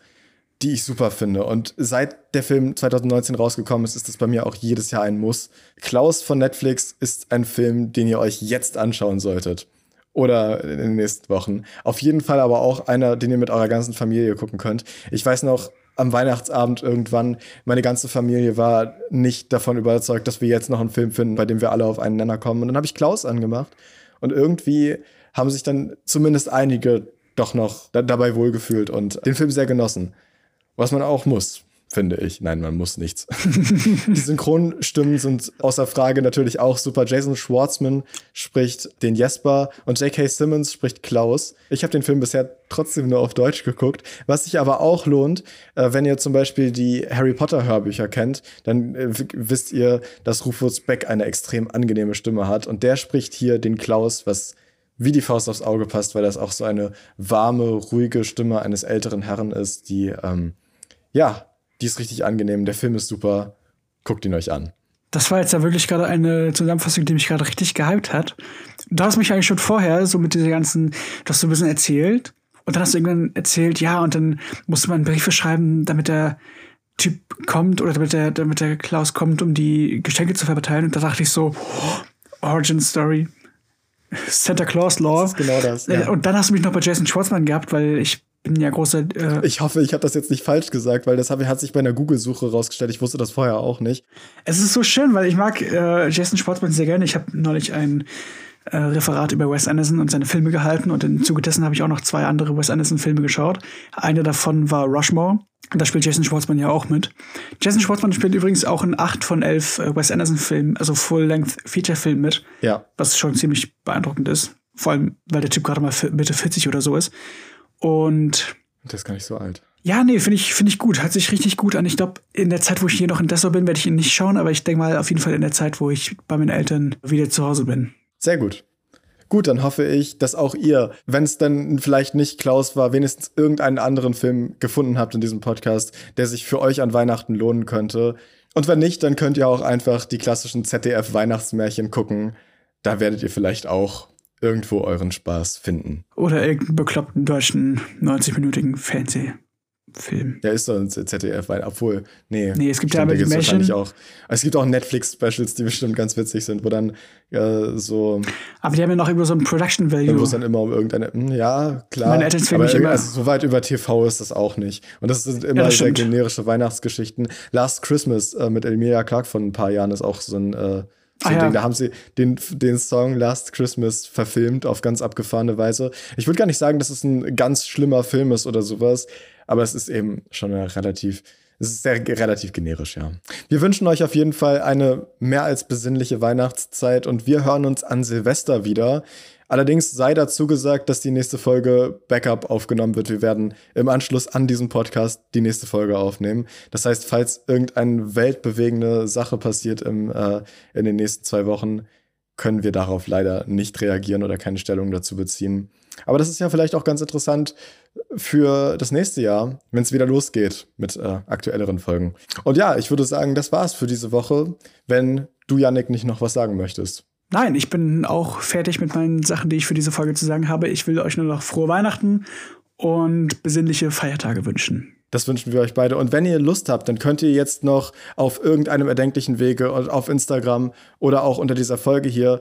die ich super finde. Und seit der Film 2019 rausgekommen ist, ist das bei mir auch jedes Jahr ein Muss. Klaus von Netflix ist ein Film, den ihr euch jetzt anschauen solltet. Oder in den nächsten Wochen. Auf jeden Fall aber auch einer, den ihr mit eurer ganzen Familie gucken könnt. Ich weiß noch, am Weihnachtsabend irgendwann, meine ganze Familie war nicht davon überzeugt, dass wir jetzt noch einen Film finden, bei dem wir alle auf einen Nenner kommen. Und dann habe ich Klaus angemacht und irgendwie haben sich dann zumindest einige doch noch da dabei wohlgefühlt und den Film sehr genossen. Was man auch muss finde ich. Nein, man muss nichts. die Synchronstimmen sind außer Frage natürlich auch super. Jason Schwartzman spricht den Jesper und J.K. Simmons spricht Klaus. Ich habe den Film bisher trotzdem nur auf Deutsch geguckt. Was sich aber auch lohnt, äh, wenn ihr zum Beispiel die Harry Potter Hörbücher kennt, dann äh, wisst ihr, dass Rufus Beck eine extrem angenehme Stimme hat und der spricht hier den Klaus, was wie die Faust aufs Auge passt, weil das auch so eine warme, ruhige Stimme eines älteren Herrn ist, die ähm, ja die ist richtig angenehm. Der Film ist super. Guckt ihn euch an. Das war jetzt ja wirklich gerade eine Zusammenfassung, die mich gerade richtig gehypt hat. Du hast mich eigentlich schon vorher so mit dieser ganzen, du hast so ein bisschen erzählt und dann hast du irgendwann erzählt, ja, und dann musste man Briefe schreiben, damit der Typ kommt oder damit der, damit der Klaus kommt, um die Geschenke zu verteilen. Und da dachte ich so, oh, Origin Story. Santa Claus Law. Das ist genau das. Ja. Und dann hast du mich noch bei Jason Schwartzman gehabt, weil ich bin ja großer. Äh ich hoffe, ich habe das jetzt nicht falsch gesagt, weil das hab, hat sich bei einer Google-Suche rausgestellt. Ich wusste das vorher auch nicht. Es ist so schön, weil ich mag äh, Jason Schwartzman sehr gerne. Ich habe neulich ein äh, Referat über Wes Anderson und seine Filme gehalten und im Zuge dessen habe ich auch noch zwei andere Wes Anderson-Filme geschaut. Eine davon war Rushmore. Da spielt Jason Schwartzman ja auch mit. Jason Schwartzman spielt übrigens auch in acht von elf äh, Wes Anderson-Filmen, also Full-Length-Feature-Film mit. Ja. Was schon ziemlich beeindruckend ist. Vor allem, weil der Typ gerade mal Mitte 40 oder so ist. Und. Der ist gar nicht so alt. Ja, nee, finde ich, finde ich gut. Hört sich richtig gut an. Ich glaube, in der Zeit, wo ich hier noch in Dessau bin, werde ich ihn nicht schauen, aber ich denke mal auf jeden Fall in der Zeit, wo ich bei meinen Eltern wieder zu Hause bin. Sehr gut. Gut, dann hoffe ich, dass auch ihr, wenn es dann vielleicht nicht Klaus war, wenigstens irgendeinen anderen Film gefunden habt in diesem Podcast, der sich für euch an Weihnachten lohnen könnte. Und wenn nicht, dann könnt ihr auch einfach die klassischen ZDF-Weihnachtsmärchen gucken. Da werdet ihr vielleicht auch irgendwo euren Spaß finden. Oder irgendeinen bekloppten deutschen 90-minütigen Fernsehfilm. Ja, ist doch ein ZDF, weil, obwohl, nee. Nee, es gibt stimmt, ja aber die Märchen. Auch, es gibt auch Netflix-Specials, die bestimmt ganz witzig sind, wo dann äh, so. Aber die haben ja noch immer so ein Production Value. Wo es dann immer um irgendeine, mh, hm, ja, klar. Meine Eltern aber immer. Also, so weit über TV ist das auch nicht. Und das sind immer ja, sehr generische Weihnachtsgeschichten. Last Christmas äh, mit Emilia Clark von ein paar Jahren ist auch so ein, äh, so ah, ja. Da haben sie den, den Song Last Christmas verfilmt auf ganz abgefahrene Weise. Ich würde gar nicht sagen, dass es ein ganz schlimmer Film ist oder sowas, aber es ist eben schon relativ, es ist sehr relativ generisch, ja. Wir wünschen euch auf jeden Fall eine mehr als besinnliche Weihnachtszeit und wir hören uns an Silvester wieder. Allerdings sei dazu gesagt, dass die nächste Folge Backup aufgenommen wird. Wir werden im Anschluss an diesen Podcast die nächste Folge aufnehmen. Das heißt, falls irgendeine weltbewegende Sache passiert im, äh, in den nächsten zwei Wochen, können wir darauf leider nicht reagieren oder keine Stellung dazu beziehen. Aber das ist ja vielleicht auch ganz interessant für das nächste Jahr, wenn es wieder losgeht mit äh, aktuelleren Folgen. Und ja, ich würde sagen, das war's für diese Woche, wenn du, Yannick, nicht noch was sagen möchtest. Nein, ich bin auch fertig mit meinen Sachen, die ich für diese Folge zu sagen habe. Ich will euch nur noch frohe Weihnachten und besinnliche Feiertage wünschen. Das wünschen wir euch beide. Und wenn ihr Lust habt, dann könnt ihr jetzt noch auf irgendeinem erdenklichen Wege auf Instagram oder auch unter dieser Folge hier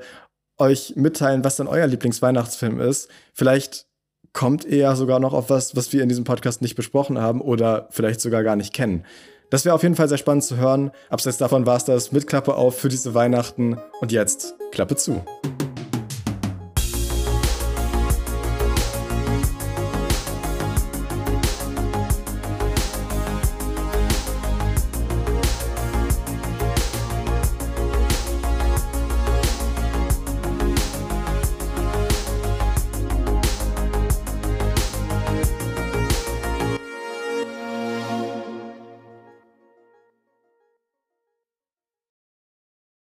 euch mitteilen, was dann euer Lieblingsweihnachtsfilm ist. Vielleicht kommt ihr ja sogar noch auf was, was wir in diesem Podcast nicht besprochen haben oder vielleicht sogar gar nicht kennen. Das wäre auf jeden Fall sehr spannend zu hören. Abseits davon war es das mit Klappe auf für diese Weihnachten. Und jetzt Klappe zu.